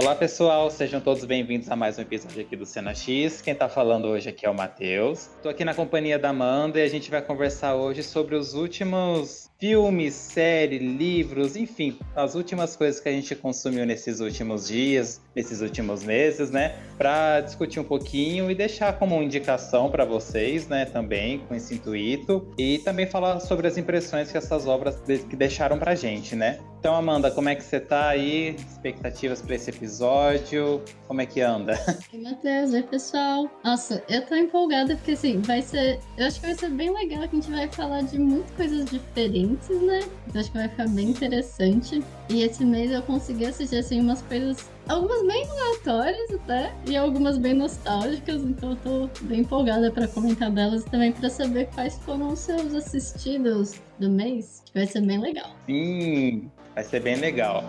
Olá pessoal, sejam todos bem-vindos a mais um episódio aqui do Cena X. Quem tá falando hoje aqui é o Matheus. Tô aqui na companhia da Amanda e a gente vai conversar hoje sobre os últimos filmes, séries, livros, enfim, as últimas coisas que a gente consumiu nesses últimos dias, nesses últimos meses, né? Para discutir um pouquinho e deixar como indicação para vocês, né? Também com esse intuito e também falar sobre as impressões que essas obras que deixaram pra gente, né? Então, Amanda, como é que você tá aí? Expectativas para esse episódio? Como é que anda? Oi, Matheus. Oi, pessoal. Nossa, eu tô empolgada porque, assim, vai ser... Eu acho que vai ser bem legal que a gente vai falar de muitas coisas diferentes, né? Então, acho que vai ficar bem interessante. E esse mês eu consegui assistir, assim, umas coisas algumas bem aleatórias até, e algumas bem nostálgicas, então eu tô bem empolgada para comentar delas e também para saber quais foram os seus assistidos do mês, que vai ser bem legal. Sim, Vai ser bem legal.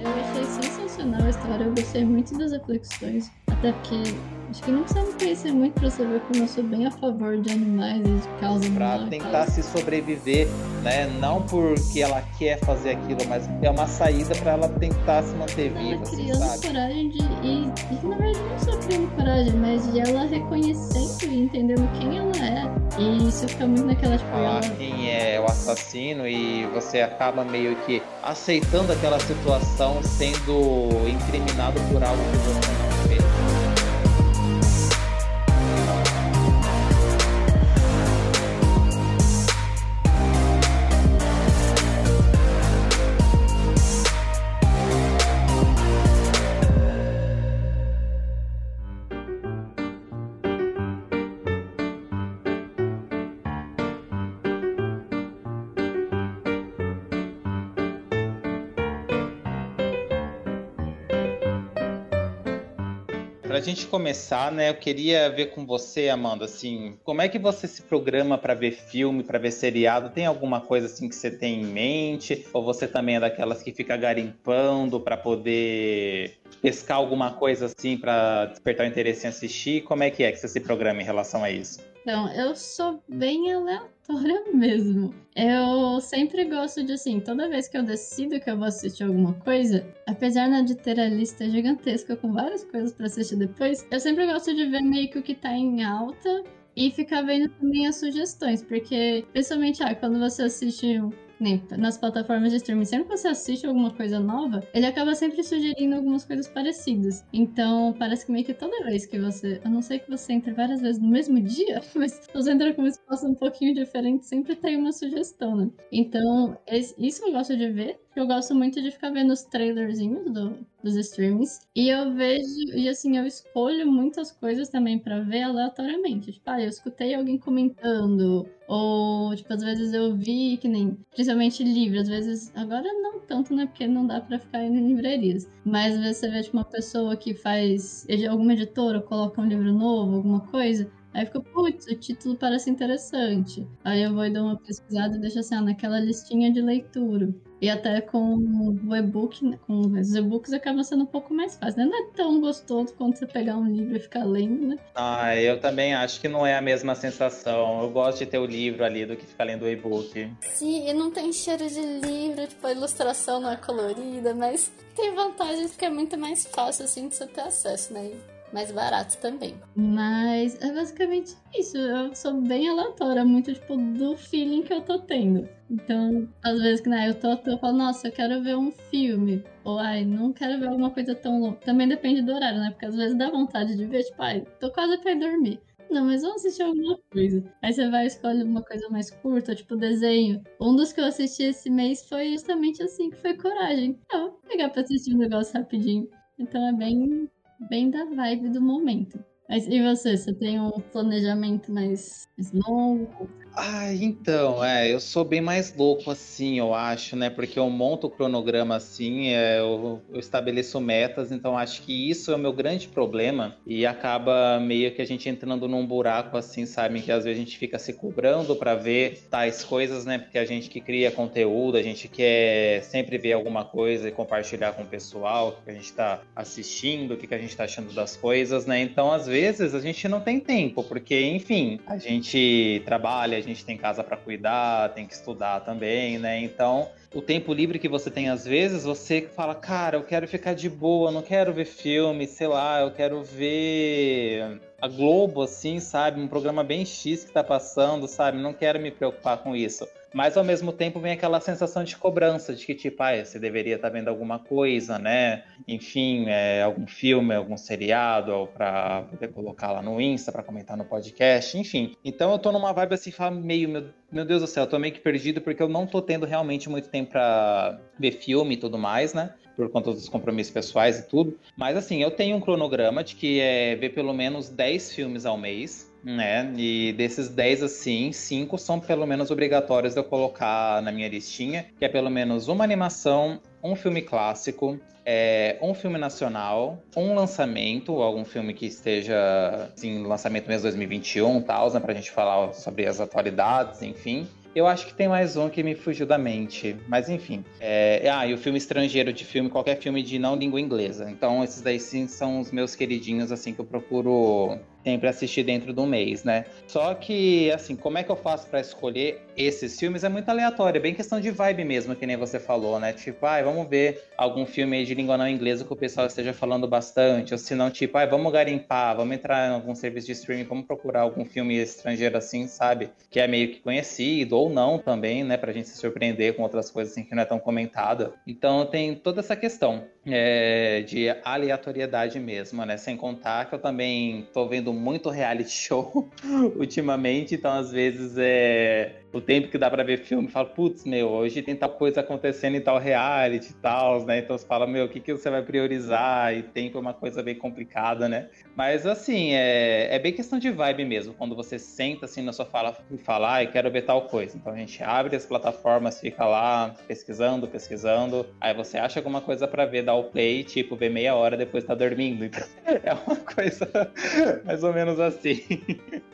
Eu achei sensacional a história, eu gostei muito das reflexões, até porque Acho que não precisa me conhecer muito pra saber como eu sou bem a favor de animais e de causa Pra tentar se sobreviver, né? Não porque ela quer fazer aquilo, mas é uma saída pra ela tentar se manter ela viva. Assim, criando sabe? coragem de. E, e na verdade não só criando coragem, mas de ela reconhecendo e entendendo quem ela é. E isso fica muito naquela tipo. Falar ela... quem é o assassino e você acaba meio que aceitando aquela situação sendo incriminado por algo que você não a gente começar, né, eu queria ver com você, Amanda, assim, como é que você se programa para ver filme, para ver seriado? Tem alguma coisa assim que você tem em mente? Ou você também é daquelas que fica garimpando para poder pescar alguma coisa assim para despertar o interesse em assistir? Como é que é que você se programa em relação a isso? Então, eu sou bem aleatória mesmo. Eu sempre gosto de, assim, toda vez que eu decido que eu vou assistir alguma coisa, apesar né, de ter a lista gigantesca com várias coisas para assistir depois, eu sempre gosto de ver meio que o que tá em alta e ficar vendo também as sugestões, porque, principalmente, ah, quando você assiste nem nas plataformas de streaming, sempre que você assiste alguma coisa nova, ele acaba sempre sugerindo algumas coisas parecidas. Então, parece que meio que toda vez que você. A não ser que você entre várias vezes no mesmo dia, mas você entra com um espaço um pouquinho diferente, sempre tem uma sugestão, né? Então, isso eu gosto de ver. Eu gosto muito de ficar vendo os trailerzinhos do, dos streamings. E eu vejo, e assim, eu escolho muitas coisas também para ver aleatoriamente. Tipo, ah, eu escutei alguém comentando. Ou, tipo, às vezes eu vi que nem. Principalmente livro, às vezes. Agora não tanto, né? Porque não dá para ficar indo em livrarias. Mas às vezes você vê, tipo, uma pessoa que faz. Alguma editora coloca um livro novo, alguma coisa. Aí fica, putz, o título parece interessante. Aí eu vou e dou uma pesquisada e deixo assim, ah, naquela listinha de leitura. E até com o e-book, né, com os e-books acaba sendo um pouco mais fácil, né? Não é tão gostoso quando você pegar um livro e ficar lendo, né? Ah, eu também acho que não é a mesma sensação. Eu gosto de ter o livro ali do que ficar lendo o e-book. Sim, e não tem cheiro de livro, tipo, a ilustração não é colorida, mas tem vantagens porque é muito mais fácil, assim, de você ter acesso, né? Mais barato também. Mas é basicamente isso. Eu sou bem aleatória, muito tipo do feeling que eu tô tendo. Então, às vezes que né, eu tô, eu falo, nossa, eu quero ver um filme. Ou ai, não quero ver alguma coisa tão longa. Também depende do horário, né? Porque às vezes dá vontade de ver, tipo, ai, tô quase pra ir dormir. Não, mas vamos assistir alguma coisa. Aí você vai escolher uma coisa mais curta, tipo desenho. Um dos que eu assisti esse mês foi justamente assim, que foi Coragem. Ah, vou pegar pra assistir um negócio rapidinho. Então é bem bem da vibe do momento. Mas e você? Você tem um planejamento mais, mais longo? Ah, então, é, eu sou bem mais louco assim, eu acho, né? Porque eu monto o cronograma assim, é, eu, eu, estabeleço metas, então acho que isso é o meu grande problema e acaba meio que a gente entrando num buraco assim, sabe? Que às vezes a gente fica se cobrando para ver tais coisas, né? Porque a gente que cria conteúdo, a gente quer sempre ver alguma coisa e compartilhar com o pessoal, o que a gente tá assistindo, o que a gente tá achando das coisas, né? Então, às vezes, a gente não tem tempo, porque, enfim, a gente trabalha, a gente tem casa para cuidar, tem que estudar também, né? Então, o tempo livre que você tem às vezes, você fala, cara, eu quero ficar de boa, não quero ver filme, sei lá, eu quero ver a Globo, assim, sabe? Um programa bem X que tá passando, sabe? Não quero me preocupar com isso. Mas ao mesmo tempo vem aquela sensação de cobrança, de que, tipo, ah, você deveria estar tá vendo alguma coisa, né? Enfim, é, algum filme, algum seriado, ou pra poder colocar lá no Insta, para comentar no podcast, enfim. Então eu tô numa vibe assim, meio, meu, meu Deus do céu, eu tô meio que perdido porque eu não tô tendo realmente muito tempo pra ver filme e tudo mais, né? por conta dos compromissos pessoais e tudo. Mas assim, eu tenho um cronograma de que é ver pelo menos 10 filmes ao mês né? E desses 10, assim, 5 são pelo menos obrigatórios de eu colocar na minha listinha, que é pelo menos uma animação, um filme clássico, é, um filme nacional, um lançamento, algum filme que esteja, assim, lançamento mesmo 2021 tal, né? Pra gente falar sobre as atualidades, enfim. Eu acho que tem mais um que me fugiu da mente. Mas enfim. É... Ah, e o filme estrangeiro de filme, qualquer filme de não língua inglesa. Então, esses daí sim são os meus queridinhos, assim, que eu procuro sempre assistir dentro do mês, né? Só que, assim, como é que eu faço para escolher esses filmes? É muito aleatório, é bem questão de vibe mesmo, que nem você falou, né? Tipo, ai, ah, vamos ver algum filme aí de língua não inglesa que o pessoal esteja falando bastante, ou se não, tipo, ai, ah, vamos garimpar, vamos entrar em algum serviço de streaming, vamos procurar algum filme estrangeiro assim, sabe? Que é meio que conhecido, ou não também, né? Pra gente se surpreender com outras coisas assim que não é tão comentada. Então tem toda essa questão é, de aleatoriedade mesmo, né? Sem contar que eu também tô vendo muito reality show ultimamente, então às vezes é o tempo que dá para ver filme, fala, putz, meu, hoje tem tal coisa acontecendo em tal reality e tal, né? Então você fala, meu, o que, que você vai priorizar? E tempo é uma coisa bem complicada, né? Mas assim, é, é bem questão de vibe mesmo. Quando você senta assim na sua fala e fala, eu quero ver tal coisa. Então a gente abre as plataformas, fica lá pesquisando, pesquisando. Aí você acha alguma coisa para ver, dá o play, tipo, vê meia hora depois tá dormindo. Então, é uma coisa mais ou menos assim.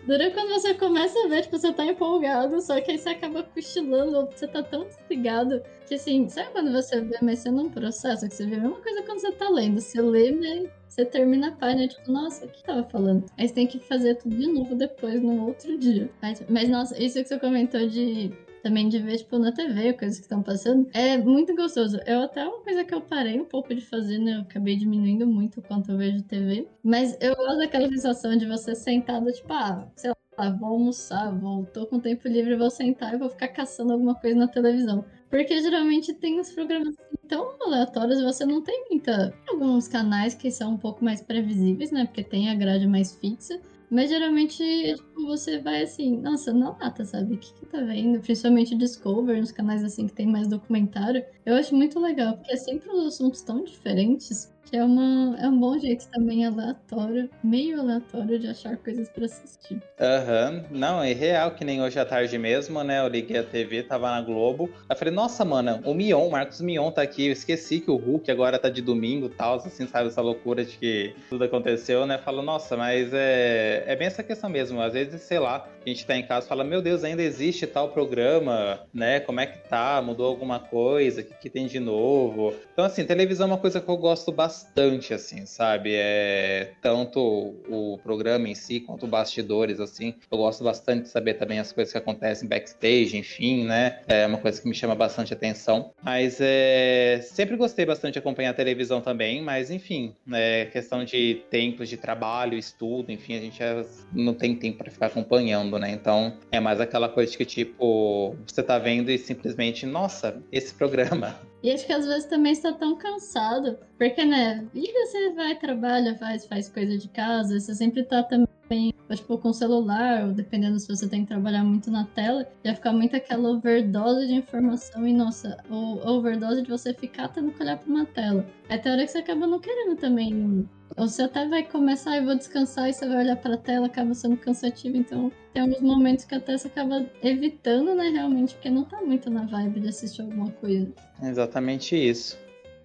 Dura quando você começa a ver, tipo, você tá empolgado, só que aí você acaba cochilando, ou você tá tão desligado que assim, sabe quando você vê, mas você não processa, que você vê a mesma coisa quando você tá lendo. Você lê, né? Você termina a página, tipo, nossa, o que tava falando? Aí você tem que fazer tudo de novo depois, no outro dia. Mas, mas nossa, isso que você comentou de também de ver, tipo, na TV, coisas que estão passando. É muito gostoso. Eu até uma coisa que eu parei um pouco de fazer, né? Eu acabei diminuindo muito quanto eu vejo TV. Mas eu gosto daquela sensação de você sentado, tipo, ah, sei lá, vou almoçar, vou, tô com tempo livre, vou sentar e vou ficar caçando alguma coisa na televisão. Porque geralmente tem uns programas tão aleatórios, você não tem muita. Alguns canais que são um pouco mais previsíveis, né? Porque tem a grade mais fixa. Mas geralmente tipo, você vai assim, nossa, não mata, sabe? O que, que tá vendo? Principalmente Discover, nos canais assim que tem mais documentário. Eu acho muito legal, porque é sempre os assuntos tão diferentes que é, uma, é um bom jeito também aleatório, meio aleatório de achar coisas para assistir. Aham, uhum. não, é real, que nem hoje à tarde mesmo, né? Eu liguei a TV, tava na Globo. Eu falei, nossa, mano, o Mion, o Marcos Mion tá aqui. Eu esqueci que o Hulk agora tá de domingo tal, assim, sabe? Essa loucura de que tudo aconteceu, né? Falo, nossa, mas é, é bem essa questão mesmo. Às vezes, sei lá, a gente tá em casa fala, meu Deus, ainda existe tal programa, né? Como é que tá? Mudou alguma coisa? O que, que tem de novo? Então, assim, televisão é uma coisa que eu gosto bastante bastante, assim, sabe? É, tanto o programa em si, quanto bastidores, assim. Eu gosto bastante de saber também as coisas que acontecem backstage, enfim, né? É uma coisa que me chama bastante atenção. Mas é, sempre gostei bastante de acompanhar a televisão também, mas enfim, é questão de tempos de trabalho, estudo, enfim, a gente não tem tempo para ficar acompanhando, né? Então é mais aquela coisa que, tipo, você tá vendo e simplesmente, nossa, esse programa, e acho que às vezes também está tão cansado. Porque, né, vida você vai, trabalha, faz, faz coisa de casa, você sempre tá também, tipo, com o celular, ou dependendo se você tem que trabalhar muito na tela, já fica muito aquela overdose de informação e, nossa, o overdose de você ficar tendo que olhar pra uma tela. É até hora que você acaba não querendo também ou você até vai começar e vou descansar e você vai olhar para a tela, acaba sendo cansativo. Então, tem alguns momentos que até você acaba evitando, né, realmente, porque não tá muito na vibe de assistir alguma coisa. Exatamente isso.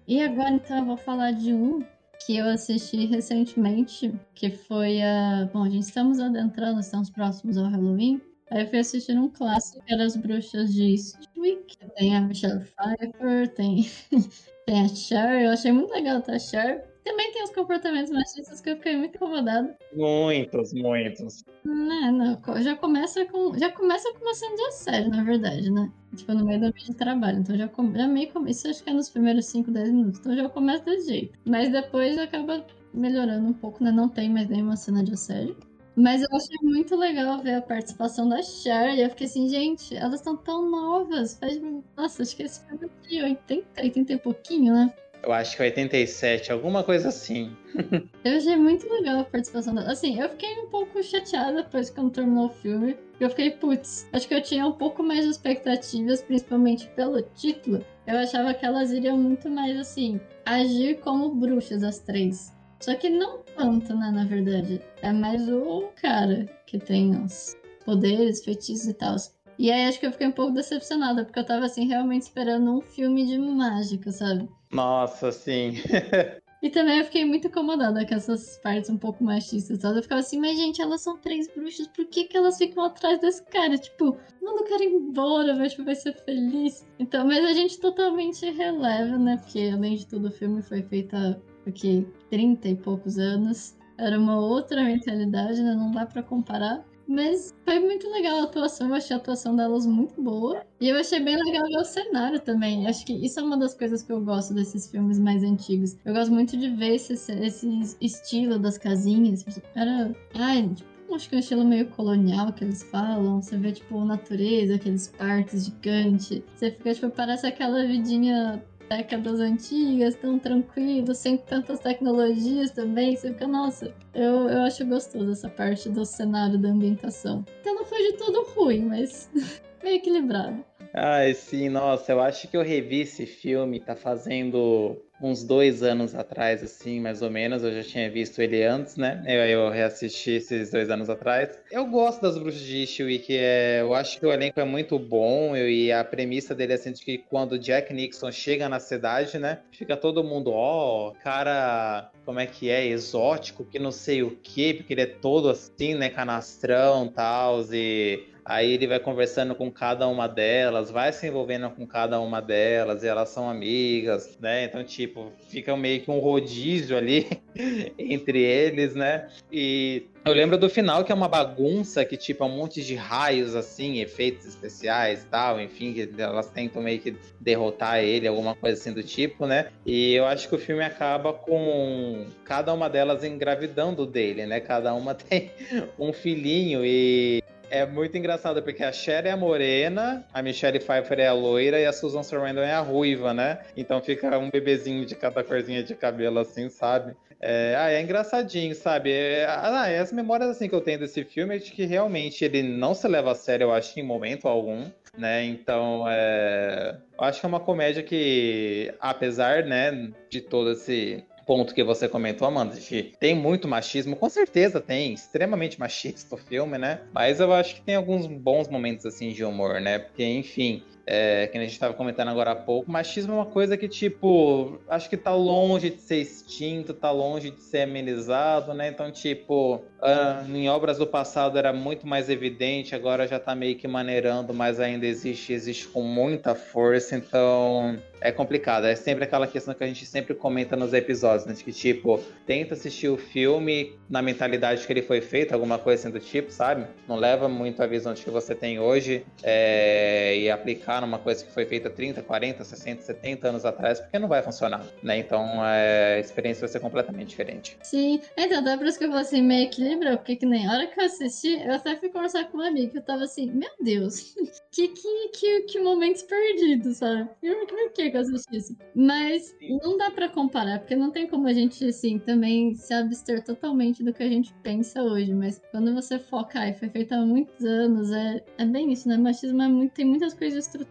E agora, então, eu vou falar de um que eu assisti recentemente, que foi a. Bom, a gente estamos adentrando, estamos próximos ao Halloween. Aí eu fui assistir um clássico que era As Bruxas de Eastwick. Tem a Michelle Pfeiffer, tem, tem a Cher. Eu achei muito legal tá, a Cher. Também tem os comportamentos machistas que eu fiquei muito incomodada. Muitos, muitos. Não, não, já começa com. Já começa com uma cena de assédio, na verdade, né? Tipo, no meio do ambiente de trabalho. Então já, já meio Isso acho que é nos primeiros 5, 10 minutos. Então já começa desse jeito. Mas depois acaba melhorando um pouco, né? Não tem mais nenhuma cena de assédio. Mas eu achei muito legal ver a participação da Cher. E eu fiquei assim, gente, elas estão tão novas. Faz... Nossa, acho que esse filme é de 80, 80 e pouquinho, né? Eu acho que 87, alguma coisa assim. eu achei muito legal a participação dela. Assim, eu fiquei um pouco chateada depois quando terminou o filme. Eu fiquei, putz, acho que eu tinha um pouco mais de expectativas, principalmente pelo título. Eu achava que elas iriam muito mais, assim, agir como bruxas, as três. Só que não tanto, né, na verdade. É mais o cara que tem os poderes, feitiços e tal. E aí acho que eu fiquei um pouco decepcionada, porque eu tava assim, realmente esperando um filme de mágica, sabe? Nossa, sim. e também eu fiquei muito incomodada com essas partes um pouco machistas, sabe? Eu ficava assim, mas gente, elas são três bruxas, por que, que elas ficam atrás desse cara? Tipo, manda o cara embora, vai, tipo, vai ser feliz. Então, mas a gente totalmente releva, né? Porque além de tudo, o filme foi feito há porque 30 e poucos anos. Era uma outra mentalidade, né? Não dá para comparar. Mas foi muito legal a atuação, eu achei a atuação delas muito boa. E eu achei bem legal ver o cenário também. Acho que isso é uma das coisas que eu gosto desses filmes mais antigos. Eu gosto muito de ver esse, esse estilo das casinhas. Era. Ai, tipo, acho que é um estilo meio colonial que eles falam. Você vê, tipo, natureza, aqueles parques gigantes. Você fica, tipo, parece aquela vidinha décadas antigas, tão tranquilo, sem tantas tecnologias também. Você fica, nossa, eu, eu acho gostoso essa parte do cenário da ambientação. Então não foi de todo ruim, mas meio equilibrado. Ai, sim, nossa, eu acho que eu revi esse filme, tá fazendo uns dois anos atrás, assim, mais ou menos. Eu já tinha visto ele antes, né? Eu, eu reassisti esses dois anos atrás. Eu gosto das Bruxas de Eastwick, é, eu acho que o elenco é muito bom eu, e a premissa dele é assim, de que quando Jack Nixon chega na cidade, né? Fica todo mundo, ó, oh, cara, como é que é, exótico, que não sei o que, porque ele é todo assim, né, canastrão tal, e Aí ele vai conversando com cada uma delas, vai se envolvendo com cada uma delas, e elas são amigas, né? Então, tipo, fica meio que um rodízio ali entre eles, né? E eu lembro do final que é uma bagunça que, tipo, é um monte de raios, assim, efeitos especiais e tal, enfim, que elas tentam meio que derrotar ele, alguma coisa assim do tipo, né? E eu acho que o filme acaba com cada uma delas engravidando dele, né? Cada uma tem um filhinho e é muito engraçado, porque a Cher é a morena, a Michelle Pfeiffer é a loira e a Susan Sarandon é a ruiva, né? Então fica um bebezinho de cada corzinha de cabelo assim, sabe? É, ah, é engraçadinho, sabe? É, ah, é as memórias assim que eu tenho desse filme é de que realmente ele não se leva a sério, eu acho, em momento algum, né? Então, é, eu acho que é uma comédia que, apesar, né, de todo esse ponto que você comentou, Amanda, de tem muito machismo, com certeza tem, extremamente machista o filme, né? Mas eu acho que tem alguns bons momentos assim de humor, né? Porque, enfim, é, que a gente estava comentando agora há pouco, machismo é uma coisa que, tipo, acho que tá longe de ser extinto, tá longe de ser amenizado, né? Então, tipo, uh, em obras do passado era muito mais evidente, agora já tá meio que maneirando, mas ainda existe, existe com muita força, então é complicado. É sempre aquela questão que a gente sempre comenta nos episódios, né? Que, tipo, tenta assistir o filme na mentalidade que ele foi feito, alguma coisa assim do tipo, sabe? Não leva muito a visão de que você tem hoje é, e aplicar numa coisa que foi feita 30, 40, 60, 70 anos atrás, porque não vai funcionar, né? Então é, a experiência vai ser completamente diferente. Sim, então, é por isso que eu vou assim, meio equilíbrio, porque que nem a hora que eu assisti, eu até fui conversar com uma amiga, eu tava assim, meu Deus, que, que, que, que momentos perdidos, sabe? Por que que eu assisti isso? Mas Sim. não dá pra comparar, porque não tem como a gente, assim, também se abster totalmente do que a gente pensa hoje, mas quando você foca, e foi feito há muitos anos, é, é bem isso, né? Machismo é muito, tem muitas coisas estruturais.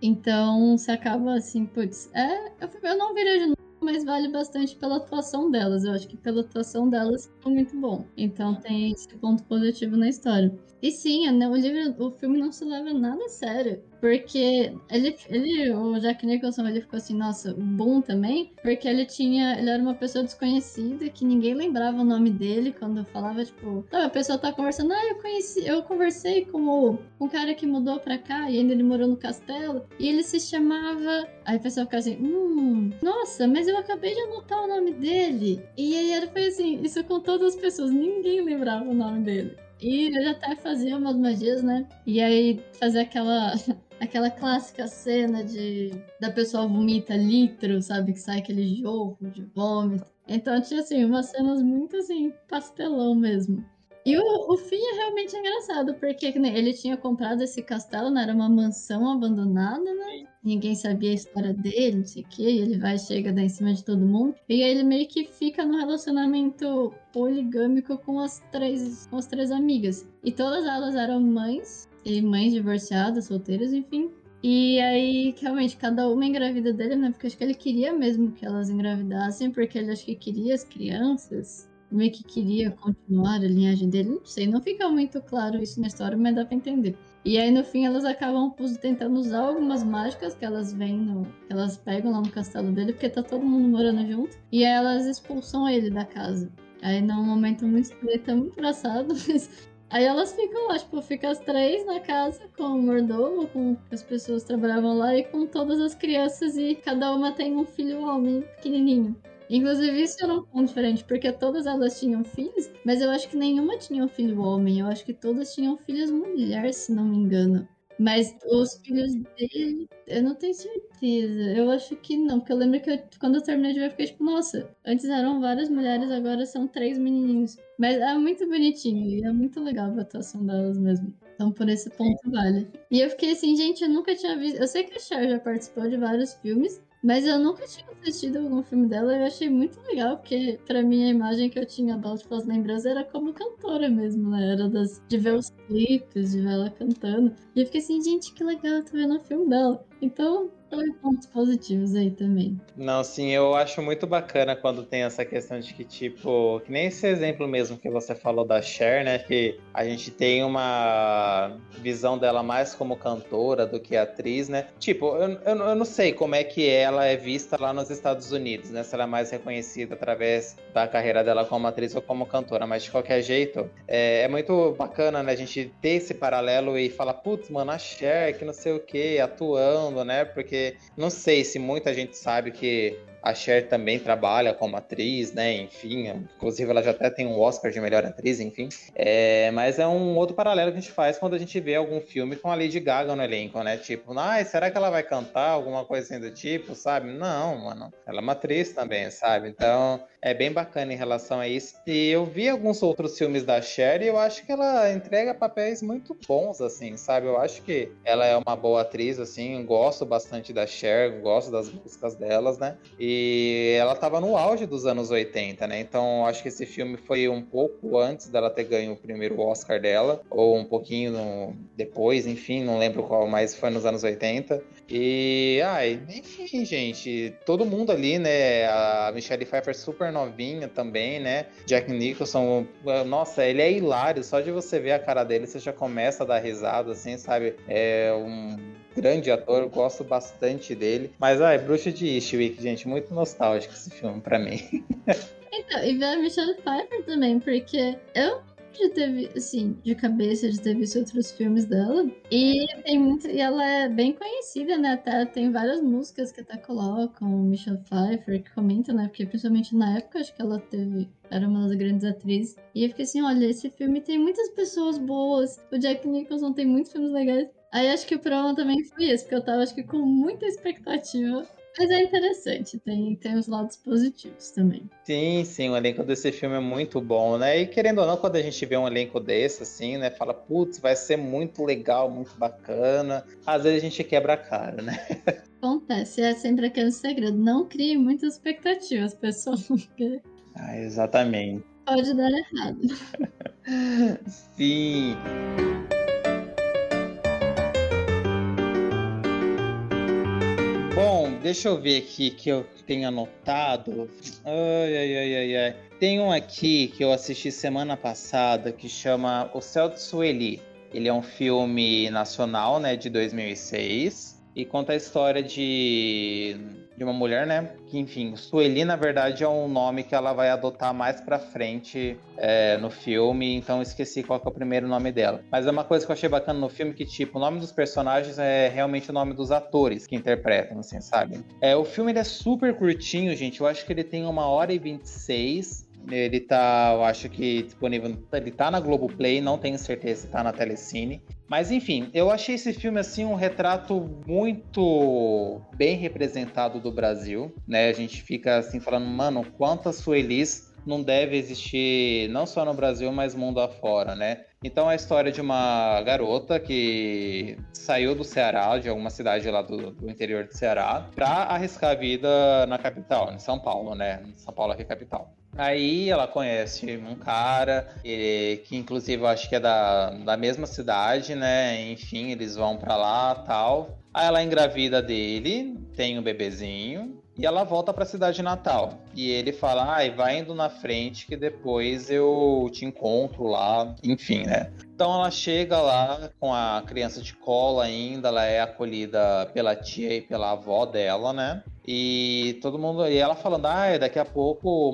Então, você acaba assim, putz, é, eu, eu não virei de novo mas vale bastante pela atuação delas. Eu acho que pela atuação delas foi muito bom. Então tem esse ponto positivo na história. E sim, o livro, o filme não se leva nada a sério. Porque ele, ele, o Jack Nicholson, ele ficou assim, nossa, bom também, porque ele tinha, ele era uma pessoa desconhecida que ninguém lembrava o nome dele quando falava, tipo, a pessoa tá conversando, ah, eu conheci, eu conversei com o um cara que mudou pra cá e ainda ele morou no castelo e ele se chamava, aí a pessoa ficava assim, hum, nossa, mas eu acabei de anotar o nome dele. E aí era, foi assim, isso com todas as pessoas, ninguém lembrava o nome dele. E já até fazia umas magias, né? E aí fazia aquela aquela clássica cena de da pessoa vomita litro, sabe? Que sai aquele jorro de vômito. Então tinha assim, umas cenas muito assim, pastelão mesmo. E o, o fim é realmente engraçado, porque ele tinha comprado esse castelo, né? Era uma mansão abandonada, né? Ninguém sabia a história dele, não sei o quê. E ele vai, chega, dá em cima de todo mundo. E aí ele meio que fica no relacionamento poligâmico com as três, com as três amigas. E todas elas eram mães, e mães divorciadas, solteiras, enfim. E aí, realmente, cada uma engravida dele, né? Porque acho que ele queria mesmo que elas engravidassem, porque ele acho que queria as crianças meio que queria continuar a linhagem dele. Não sei, não fica muito claro isso na história, mas dá pra entender. E aí, no fim, elas acabam tentando usar algumas mágicas que elas vêm no. Que elas pegam lá no castelo dele, porque tá todo mundo morando junto. E aí elas expulsam ele da casa. Aí num momento muito espreito, muito engraçado, mas. Aí elas ficam lá, tipo, fica as três na casa com o mordomo, com as pessoas que trabalhavam lá e com todas as crianças e cada uma tem um filho homem pequenininho. Inclusive, isso era um ponto diferente, porque todas elas tinham filhos, mas eu acho que nenhuma tinha um filho homem. Eu acho que todas tinham filhas mulher, se não me engano. Mas os filhos dele, eu não tenho certeza. Eu acho que não, porque eu lembro que eu, quando eu terminei de ver, eu fiquei tipo, nossa, antes eram várias mulheres, agora são três menininhos. Mas é muito bonitinho e é muito legal a atuação delas mesmo. Então, por esse ponto, vale. E eu fiquei assim, gente, eu nunca tinha visto. Eu sei que a Cher já participou de vários filmes, mas eu nunca tinha assistido algum filme dela e eu achei muito legal, porque pra mim a imagem que eu tinha dela, tipo, as lembranças era como cantora mesmo, né? Era das, de ver os clipes, de ver ela cantando. E eu fiquei assim, gente, que legal, tô vendo o filme dela. Então, dois pontos positivos aí também. Não, sim, eu acho muito bacana quando tem essa questão de que, tipo, que nem esse exemplo mesmo que você falou da Cher, né? Que a gente tem uma visão dela mais como cantora do que atriz, né? Tipo, eu, eu, eu não sei como é que ela é vista lá nos Estados Unidos, né? Se ela é mais reconhecida através da carreira dela como atriz ou como cantora, mas de qualquer jeito, é, é muito bacana, né? A gente ter esse paralelo e falar, putz, mano, a Cher, que não sei o que, atuando, né? Porque porque não sei se muita gente sabe que a Cher também trabalha como atriz, né? Enfim, inclusive ela já até tem um Oscar de melhor atriz, enfim. É, mas é um outro paralelo que a gente faz quando a gente vê algum filme com a Lady Gaga no elenco, né? Tipo, ah, será que ela vai cantar alguma coisa assim do tipo, sabe? Não, mano. Ela é uma atriz também, sabe? Então é bem bacana em relação a isso. E eu vi alguns outros filmes da Cher e eu acho que ela entrega papéis muito bons, assim, sabe? Eu acho que ela é uma boa atriz, assim. Gosto bastante da Cher, gosto das músicas delas, né? E e ela estava no auge dos anos 80, né? Então acho que esse filme foi um pouco antes dela ter ganho o primeiro Oscar dela, ou um pouquinho no... depois, enfim, não lembro qual, mas foi nos anos 80. E, ai, enfim, gente, todo mundo ali, né? A Michelle Pfeiffer super novinha também, né? Jack Nicholson, nossa, ele é hilário, só de você ver a cara dele, você já começa a dar risada, assim, sabe? É um grande ator, gosto bastante dele. Mas, ai, Bruxa de Eastwick, gente, muito nostálgico esse filme pra mim. então, e a Michelle Pfeiffer também, porque eu de ter assim, de cabeça de ter visto outros filmes dela. E tem muito. E ela é bem conhecida, né? Até tem várias músicas que até colocam Michelle Pfeiffer, que comentam, né? Porque principalmente na época acho que ela teve. Era uma das grandes atrizes. E eu fiquei assim, olha, esse filme tem muitas pessoas boas. O Jack Nicholson tem muitos filmes legais. Aí acho que o problema também foi esse, porque eu tava acho que com muita expectativa. Mas é interessante, tem, tem os lados positivos também. Sim, sim, o elenco desse filme é muito bom, né? E querendo ou não, quando a gente vê um elenco desse, assim, né? Fala, putz, vai ser muito legal, muito bacana. Às vezes a gente quebra a cara, né? Acontece, é sempre aquele segredo. Não crie muitas expectativas, pessoal. Porque... Ah, exatamente. Pode dar errado. sim. Bom, deixa eu ver aqui que eu tenho anotado. Ai, ai, ai, ai, ai. Tem um aqui que eu assisti semana passada que chama O Céu de Sueli. Ele é um filme nacional, né, de 2006 e conta a história de, de uma mulher, né, que enfim, Sueli na verdade é um nome que ela vai adotar mais para frente é, no filme, então esqueci qual é o primeiro nome dela. Mas é uma coisa que eu achei bacana no filme que tipo, o nome dos personagens é realmente o nome dos atores que interpretam, assim, sabe? É, o filme é super curtinho, gente. Eu acho que ele tem uma hora e 26 ele tá, eu acho que disponível. Ele tá na Globoplay, não tenho certeza se tá na Telecine. Mas enfim, eu achei esse filme assim um retrato muito bem representado do Brasil, né? A gente fica assim falando, mano, quantas Suelis não deve existir não só no Brasil, mas mundo afora, né? Então é a história de uma garota que saiu do Ceará, de alguma cidade lá do, do interior do Ceará, para arriscar a vida na capital, em São Paulo, né? São Paulo aqui é capital. Aí ela conhece um cara que, inclusive eu acho que é da, da mesma cidade, né? Enfim, eles vão para lá tal. Aí ela engravida dele, tem um bebezinho, e ela volta para cidade natal. E ele fala: ai, vai indo na frente que depois eu te encontro lá. Enfim, né? Então ela chega lá com a criança de cola ainda, ela é acolhida pela tia e pela avó dela, né? E todo mundo. E ela falando, ah, daqui a pouco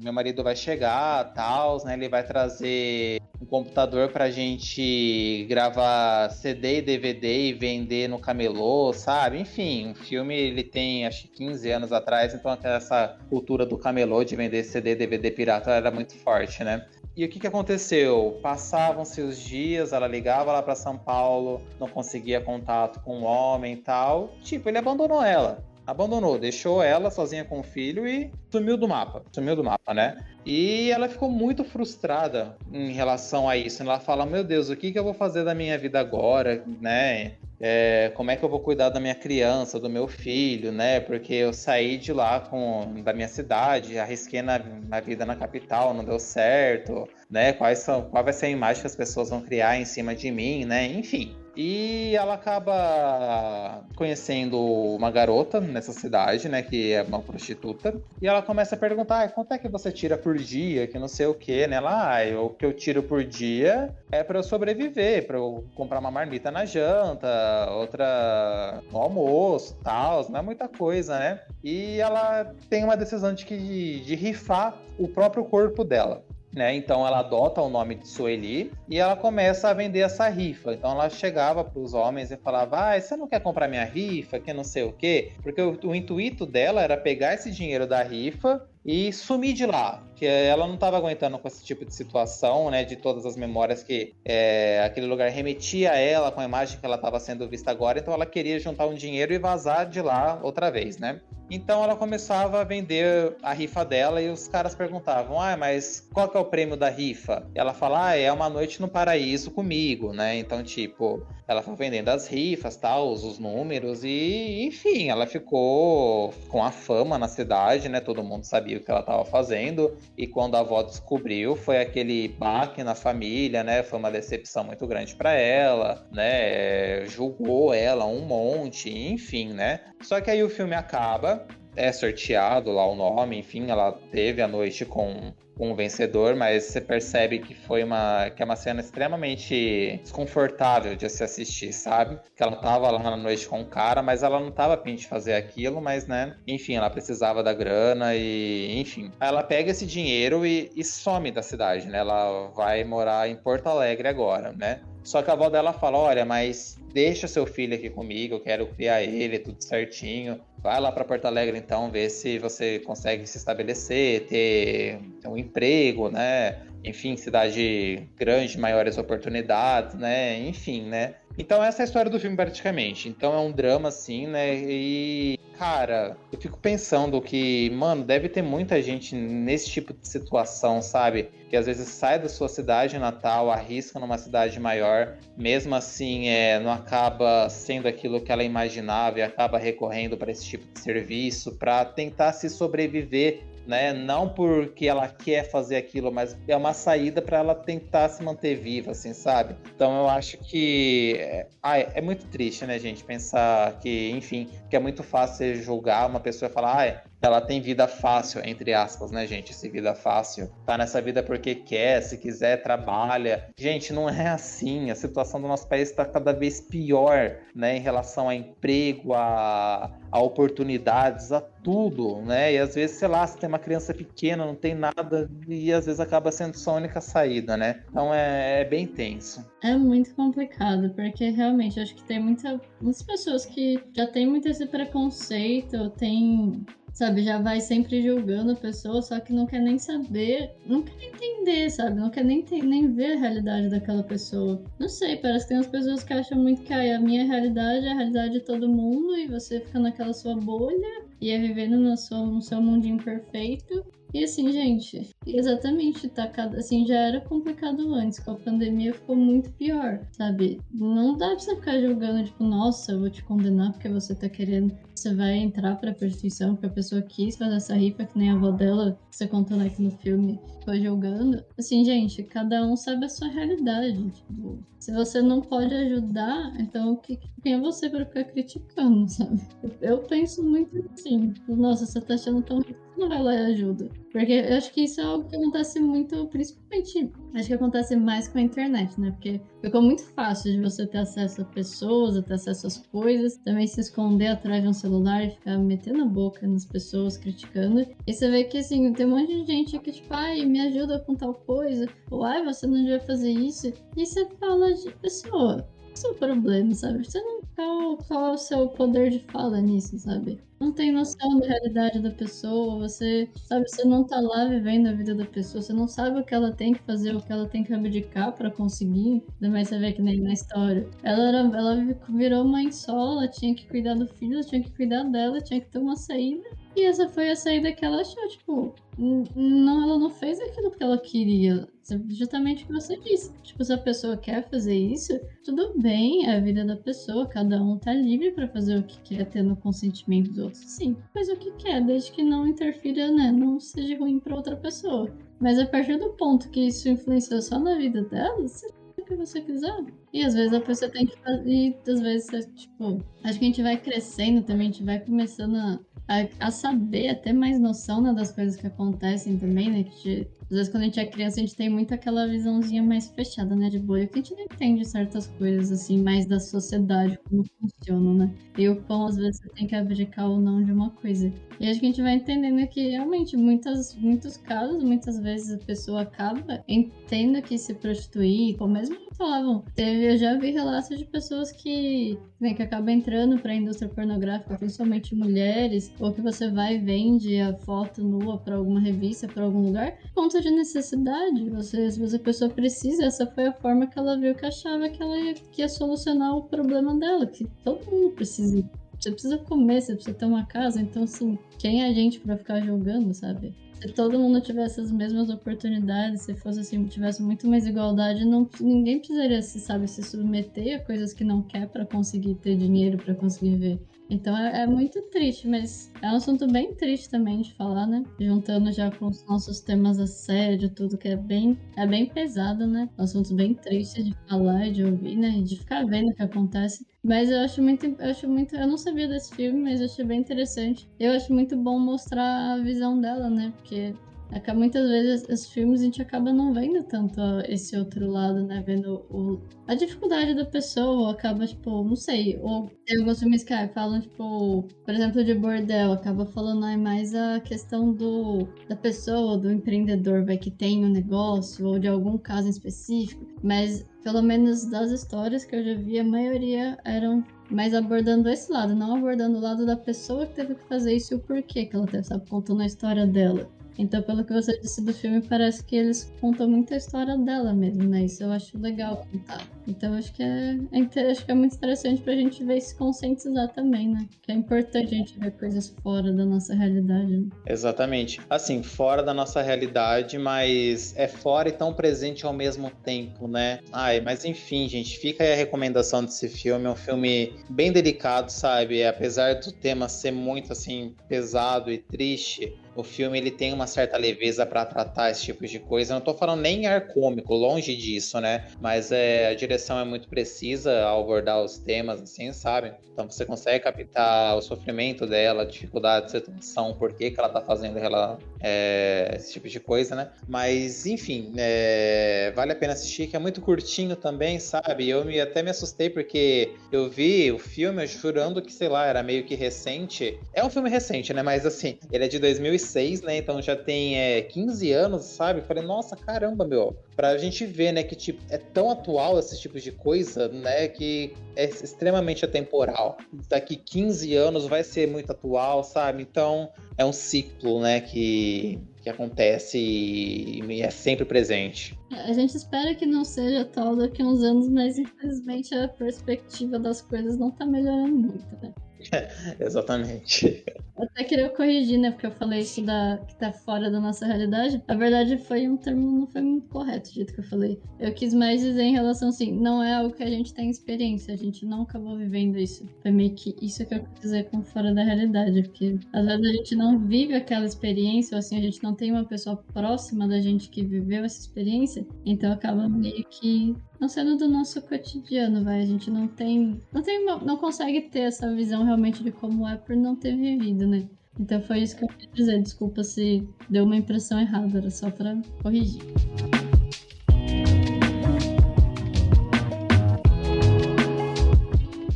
meu marido vai chegar, tal, né? Ele vai trazer um computador pra gente gravar CD e DVD e vender no camelô, sabe? Enfim, o filme ele tem acho que 15 anos atrás, então essa cultura do camelô de vender CD e DVD pirata era muito forte, né? E o que, que aconteceu? Passavam-se os dias, ela ligava lá para São Paulo, não conseguia contato com o homem e tal. Tipo, ele abandonou ela abandonou, deixou ela sozinha com o filho e sumiu do mapa. Sumiu do mapa, né? E ela ficou muito frustrada em relação a isso. Ela fala: Meu Deus, o que, que eu vou fazer da minha vida agora, né? É, como é que eu vou cuidar da minha criança, do meu filho, né? Porque eu saí de lá com da minha cidade, arrisquei na, na vida na capital, não deu certo, né? Quais são, qual vai ser a imagem que as pessoas vão criar em cima de mim, né? Enfim. E ela acaba conhecendo uma garota nessa cidade, né? Que é uma prostituta. E ela começa a perguntar: ah, quanto é que você tira por dia? Que não sei o que, né? Lá, ah, o que eu tiro por dia é para eu sobreviver, para eu comprar uma marmita na janta, outra no almoço, tal. Não é muita coisa, né? E ela tem uma decisão de, que, de rifar o próprio corpo dela. Né? Então ela adota o nome de Sueli e ela começa a vender essa rifa. Então ela chegava para os homens e falava: ah, você não quer comprar minha rifa? Que não sei o quê? Porque o, o intuito dela era pegar esse dinheiro da rifa e sumir de lá, que ela não estava aguentando com esse tipo de situação, né, de todas as memórias que é, aquele lugar remetia a ela com a imagem que ela estava sendo vista agora, então ela queria juntar um dinheiro e vazar de lá outra vez, né? Então ela começava a vender a rifa dela e os caras perguntavam: "Ah, mas qual que é o prêmio da rifa?" Ela fala: "Ah, é uma noite no paraíso comigo", né? Então, tipo, ela foi vendendo as rifas, tal, os números e, enfim, ela ficou com a fama na cidade, né? Todo mundo sabia o que ela estava fazendo e quando a avó descobriu, foi aquele baque na família, né? Foi uma decepção muito grande para ela, né? Julgou ela um monte, enfim, né? Só que aí o filme acaba, é sorteado lá o nome, enfim, ela teve a noite com o vencedor, mas você percebe que foi uma que é uma cena extremamente desconfortável de se assistir, sabe? Que ela tava lá na noite com o cara, mas ela não tava a fim de fazer aquilo, mas né, enfim, ela precisava da grana e enfim. Ela pega esse dinheiro e, e some da cidade, né? Ela vai morar em Porto Alegre agora, né? Só que a avó dela fala: Olha, mas deixa seu filho aqui comigo, eu quero criar ele, tudo certinho. Vai lá para Porto Alegre então, ver se você consegue se estabelecer, ter, um emprego, né? Enfim, cidade grande, maiores oportunidades, né? Enfim, né? Então essa é a história do filme praticamente. Então é um drama assim, né? E cara, eu fico pensando que, mano, deve ter muita gente nesse tipo de situação, sabe? Que às vezes sai da sua cidade natal, arrisca numa cidade maior, mesmo assim é, não acaba sendo aquilo que ela imaginava e acaba recorrendo para esse tipo de serviço para tentar se sobreviver né? Não porque ela quer fazer aquilo, mas é uma saída para ela tentar se manter viva, assim, sabe? Então eu acho que é, é muito triste, né, gente, pensar que, enfim, que é muito fácil julgar uma pessoa e falar, ah, ela tem vida fácil, entre aspas, né, gente? Esse vida fácil. Tá nessa vida porque quer, se quiser, trabalha. Gente, não é assim. A situação do nosso país está cada vez pior, né, em relação a emprego, a, a oportunidades, a tudo, né? E às vezes, sei lá, se tem uma criança pequena, não tem nada, e às vezes acaba sendo sua única saída, né? Então é, é bem tenso. É muito complicado, porque realmente acho que tem muita, muitas pessoas que já tem muito esse preconceito, tem sabe? Já vai sempre julgando a pessoa, só que não quer nem saber, não quer nem entender, sabe? Não quer nem, ter, nem ver a realidade daquela pessoa. Não sei, parece que tem umas pessoas que acham muito que ah, a minha realidade é a realidade de todo mundo e você fica naquela sua bolha e é vivendo no seu, no seu mundinho perfeito. E assim, gente, exatamente, tá cada, assim, já era complicado antes, com a pandemia ficou muito pior, sabe? Não dá pra você ficar julgando, tipo, nossa, eu vou te condenar porque você tá querendo, você vai entrar pra prostituição porque a pessoa quis fazer essa rifa, que nem a avó dela, que você contou aqui no filme, foi julgando. Assim, gente, cada um sabe a sua realidade, tipo, se você não pode ajudar, então quem é você para ficar criticando, sabe? Eu penso muito assim, tipo, nossa, você tá achando tão rico, não vai lá e ajuda. Porque eu acho que isso é algo que acontece muito, principalmente, acho que acontece mais com a internet, né? Porque ficou muito fácil de você ter acesso a pessoas, ter acesso às coisas, também se esconder atrás de um celular e ficar metendo a boca nas pessoas, criticando. E você vê que, assim, tem um monte de gente que, tipo, ai, me ajuda com tal coisa, ou ai, você não devia fazer isso. E você fala de pessoa seu problema, sabe? Você não é o seu poder de fala nisso, sabe? Não tem noção da realidade da pessoa, você sabe, você não tá lá vivendo a vida da pessoa, você não sabe o que ela tem que fazer, o que ela tem que abdicar para conseguir. Ainda mais você vê que nem na história. Ela, era, ela virou mãe só, ela tinha que cuidar do filho, tinha que cuidar dela, tinha que ter uma saída. E essa foi a saída que ela achou, tipo, não, ela não fez aquilo que ela queria. Justamente o que você disse. Tipo, se a pessoa quer fazer isso, tudo bem, é a vida da pessoa, cada um tá livre para fazer o que quer, tendo consentimento dos Sim, faz o que quer, desde que não interfira, né? Não seja ruim para outra pessoa. Mas a partir do ponto que isso influenciou só na vida dela, você o que você quiser. E às vezes a pessoa tem que fazer. E às vezes, tipo, acho que a gente vai crescendo também, a gente vai começando a a, a, saber, a ter mais noção né, das coisas que acontecem também, né? Que às vezes quando a gente é criança, a gente tem muito aquela visãozinha mais fechada, né, de bolha, que a gente não entende certas coisas, assim, mais da sociedade, como funcionam, né? E o quão às vezes você tem que abdicar ou não de uma coisa. E acho que a gente vai entendendo que realmente, muitas, muitos casos, muitas vezes a pessoa acaba entendendo que se prostituir, ou mesmo falavam, teve, eu já vi relatos de pessoas que, né, que acabam entrando para a indústria pornográfica, principalmente mulheres, ou que você vai e vende a foto nua para alguma revista, para algum lugar, conta de necessidade. Você, se a pessoa precisa, essa foi a forma que ela viu que achava que ela ia, que ia solucionar o problema dela, que todo mundo precisa. Você precisa comer, você precisa ter uma casa, então assim, quem é a gente para ficar julgando, sabe? se todo mundo tivesse as mesmas oportunidades, se fosse assim, tivesse muito mais igualdade, não, ninguém precisaria se sabe se submeter a coisas que não quer para conseguir ter dinheiro, para conseguir ver. Então é, é, muito triste, mas é um assunto bem triste também de falar, né? Juntando já com os nossos temas assédio, tudo que é bem, é bem pesado, né? Um assunto bem triste de falar e de ouvir, né? E de ficar vendo o que acontece. Mas eu acho muito, eu acho muito, eu não sabia desse filme, mas eu achei bem interessante. Eu acho muito bom mostrar a visão dela, né? Porque Acaba, muitas vezes os filmes a gente acaba não vendo tanto esse outro lado, né? Vendo o, a dificuldade da pessoa, acaba, tipo, não sei. Ou tem alguns filmes que ah, falam, tipo, por exemplo, de bordel, acaba falando ah, mais a questão do da pessoa, do empreendedor, vai que tem um negócio, ou de algum caso específico. Mas pelo menos das histórias que eu já vi, a maioria eram mais abordando esse lado, não abordando o lado da pessoa que teve que fazer isso e o porquê que ela teve, sabe, contando a história dela. Então, pelo que você disse do filme, parece que eles contam muito a história dela mesmo, né? Isso eu acho legal contar. Então, acho que é, é, acho que é muito interessante pra gente ver e se conscientizar também, né? Que é importante a gente ver coisas fora da nossa realidade. Né? Exatamente. Assim, fora da nossa realidade, mas é fora e tão presente ao mesmo tempo, né? Ai, mas enfim, gente, fica aí a recomendação desse filme. É um filme bem delicado, sabe? Apesar do tema ser muito, assim, pesado e triste, o filme ele tem uma certa leveza para tratar esse tipo de coisa. Não tô falando nem ar cômico, longe disso, né? Mas é, a direção é muito precisa ao abordar os temas, assim, sabe? Então você consegue captar o sofrimento dela, a dificuldade de situação, por que, que ela tá fazendo ela, é, esse tipo de coisa, né? Mas, enfim, é, vale a pena assistir, que é muito curtinho também, sabe? Eu me, até me assustei porque eu vi o filme jurando que, sei lá, era meio que recente. É um filme recente, né? Mas assim, ele é de 2006, né? Então já tem é, 15 anos, sabe? falei, nossa, caramba, meu. Pra gente ver, né, que tipo, é tão atual esse tipo de coisa, né? Que é extremamente atemporal. Daqui 15 anos vai ser muito atual, sabe? Então é um ciclo, né, que, que acontece e é sempre presente. A gente espera que não seja atual daqui a uns anos, mas infelizmente a perspectiva das coisas não tá melhorando muito, né? Exatamente. Até queria corrigir, né? Porque eu falei isso da, que tá fora da nossa realidade. A verdade foi um termo, não foi muito correto, do jeito que eu falei. Eu quis mais dizer em relação assim, não é algo que a gente tem experiência, a gente não acabou vivendo isso. Foi meio que isso que eu quis dizer com fora da realidade, porque às vezes a gente não vive aquela experiência, ou assim, a gente não tem uma pessoa próxima da gente que viveu essa experiência, então acaba meio que não sendo do nosso cotidiano, vai. A gente não tem, não tem, não consegue ter essa visão realmente de como é por não ter vivido, né? Então foi isso que eu queria dizer. Desculpa se deu uma impressão errada, era só para corrigir.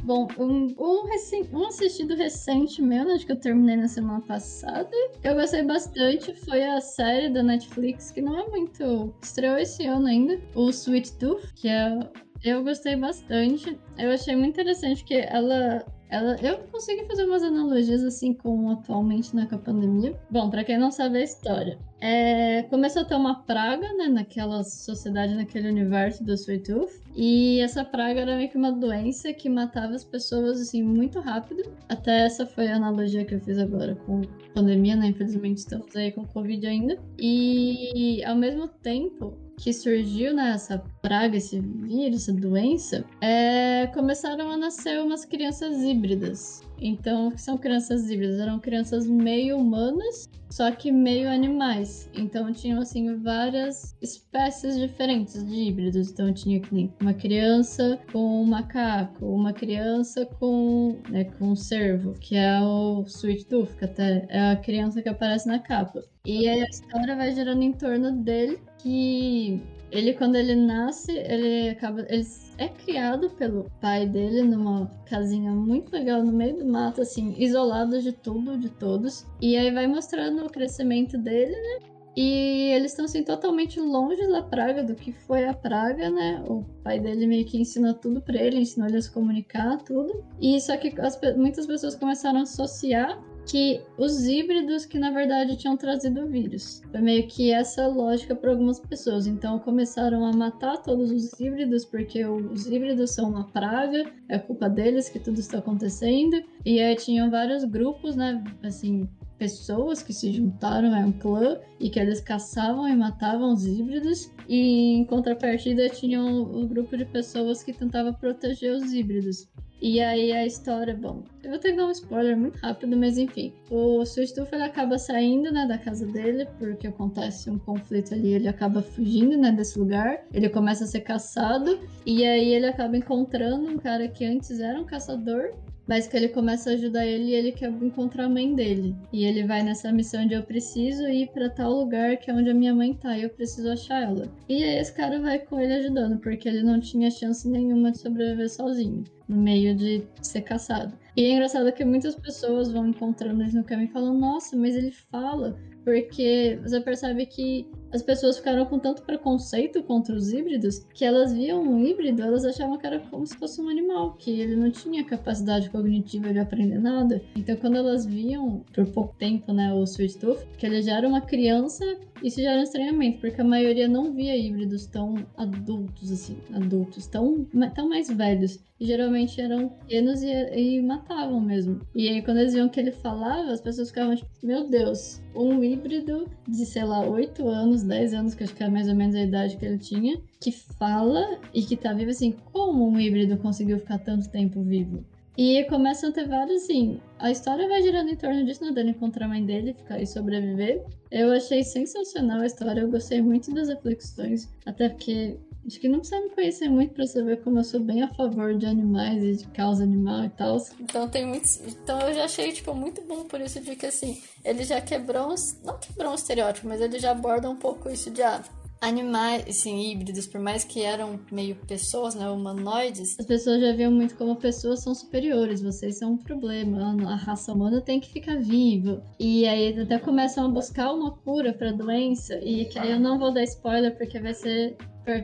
Bom, um, um, um assistido recente meu, né, acho que eu terminei na semana passada, eu gostei bastante, foi a série da Netflix, que não é muito... estreou esse ano ainda, o Sweet Tooth, que é... Eu gostei bastante. Eu achei muito interessante que ela ela, eu consegui fazer umas analogias assim com atualmente né, pandemia. Bom, para quem não sabe a história, é, começou a ter uma praga, né, naquela sociedade, naquele universo do Sweet Tooth, e essa praga era meio que uma doença que matava as pessoas assim muito rápido. Até essa foi a analogia que eu fiz agora com pandemia, né? Infelizmente estamos aí com Covid ainda. E ao mesmo tempo, que surgiu nessa né, praga, esse vírus, essa doença, é, começaram a nascer umas crianças híbridas. Então, são crianças híbridas? Eram crianças meio humanas, só que meio animais. Então, tinham, assim, várias espécies diferentes de híbridos. Então, tinha uma criança com um macaco, uma criança com, né, com um cervo, que é o Sweet Tooth, que até é a criança que aparece na capa. E a história vai girando em torno dele, que ele, quando ele nasce, ele acaba. Ele é criado pelo pai dele numa casinha muito legal no meio do mato, assim, isolado de tudo, de todos. E aí vai mostrando o crescimento dele, né? E eles estão assim totalmente longe da praga, do que foi a praga, né? O pai dele meio que ensinou tudo para ele, ensinou ele a se comunicar, tudo. E só que as, muitas pessoas começaram a associar que os híbridos que na verdade tinham trazido o vírus. Foi meio que essa lógica para algumas pessoas. Então começaram a matar todos os híbridos porque os híbridos são uma praga, é culpa deles que tudo está acontecendo. E aí tinham vários grupos, né, assim, pessoas que se juntaram a um clã e que eles caçavam e matavam os híbridos e em contrapartida tinham um grupo de pessoas que tentava proteger os híbridos. E aí a história, bom, eu vou ter que dar um spoiler muito rápido, mas enfim. O Sustufa ele acaba saindo, né, da casa dele, porque acontece um conflito ali, ele acaba fugindo, né, desse lugar. Ele começa a ser caçado, e aí ele acaba encontrando um cara que antes era um caçador, mas que ele começa a ajudar ele e ele quer encontrar a mãe dele. E ele vai nessa missão de eu preciso ir para tal lugar que é onde a minha mãe tá e eu preciso achar ela. E aí esse cara vai com ele ajudando, porque ele não tinha chance nenhuma de sobreviver sozinho no meio de ser caçado. E é engraçado que muitas pessoas vão encontrando eles no caminho e falam: Nossa, mas ele fala. Porque você percebe que as pessoas ficaram com tanto preconceito contra os híbridos que elas viam um híbrido, elas achavam que era como se fosse um animal, que ele não tinha capacidade cognitiva de aprender nada. Então, quando elas viam por pouco tempo, né, o Sweet Tooth, que ele já era uma criança, isso já era um estranhamento, porque a maioria não via híbridos tão adultos, assim, adultos, tão, tão mais velhos. E geralmente eram pequenos e, e matavam mesmo. E aí, quando eles viam que ele falava, as pessoas ficavam tipo, meu Deus, um híbrido de, sei lá, 8 anos, 10 anos, que acho que é mais ou menos a idade que ele tinha, que fala e que tá vivo assim, como um híbrido conseguiu ficar tanto tempo vivo? E começam a ter vários, assim. A história vai girando em torno disso, né? Dele encontrar a mãe dele, ficar e sobreviver. Eu achei sensacional a história, eu gostei muito das reflexões, até porque Acho que não precisa me conhecer muito pra saber como eu sou bem a favor de animais e de causa animal e tal. Então tem muitos. Então eu já achei, tipo, muito bom por isso de que assim, ele já quebrou. Não quebrou um estereótipo, mas ele já aborda um pouco isso de ah, animais, assim, híbridos, por mais que eram meio pessoas, né, humanoides, as pessoas já viam muito como pessoas são superiores, vocês são um problema, a raça humana tem que ficar viva. E aí até começam a buscar uma cura para doença, e que aí eu não vou dar spoiler porque vai ser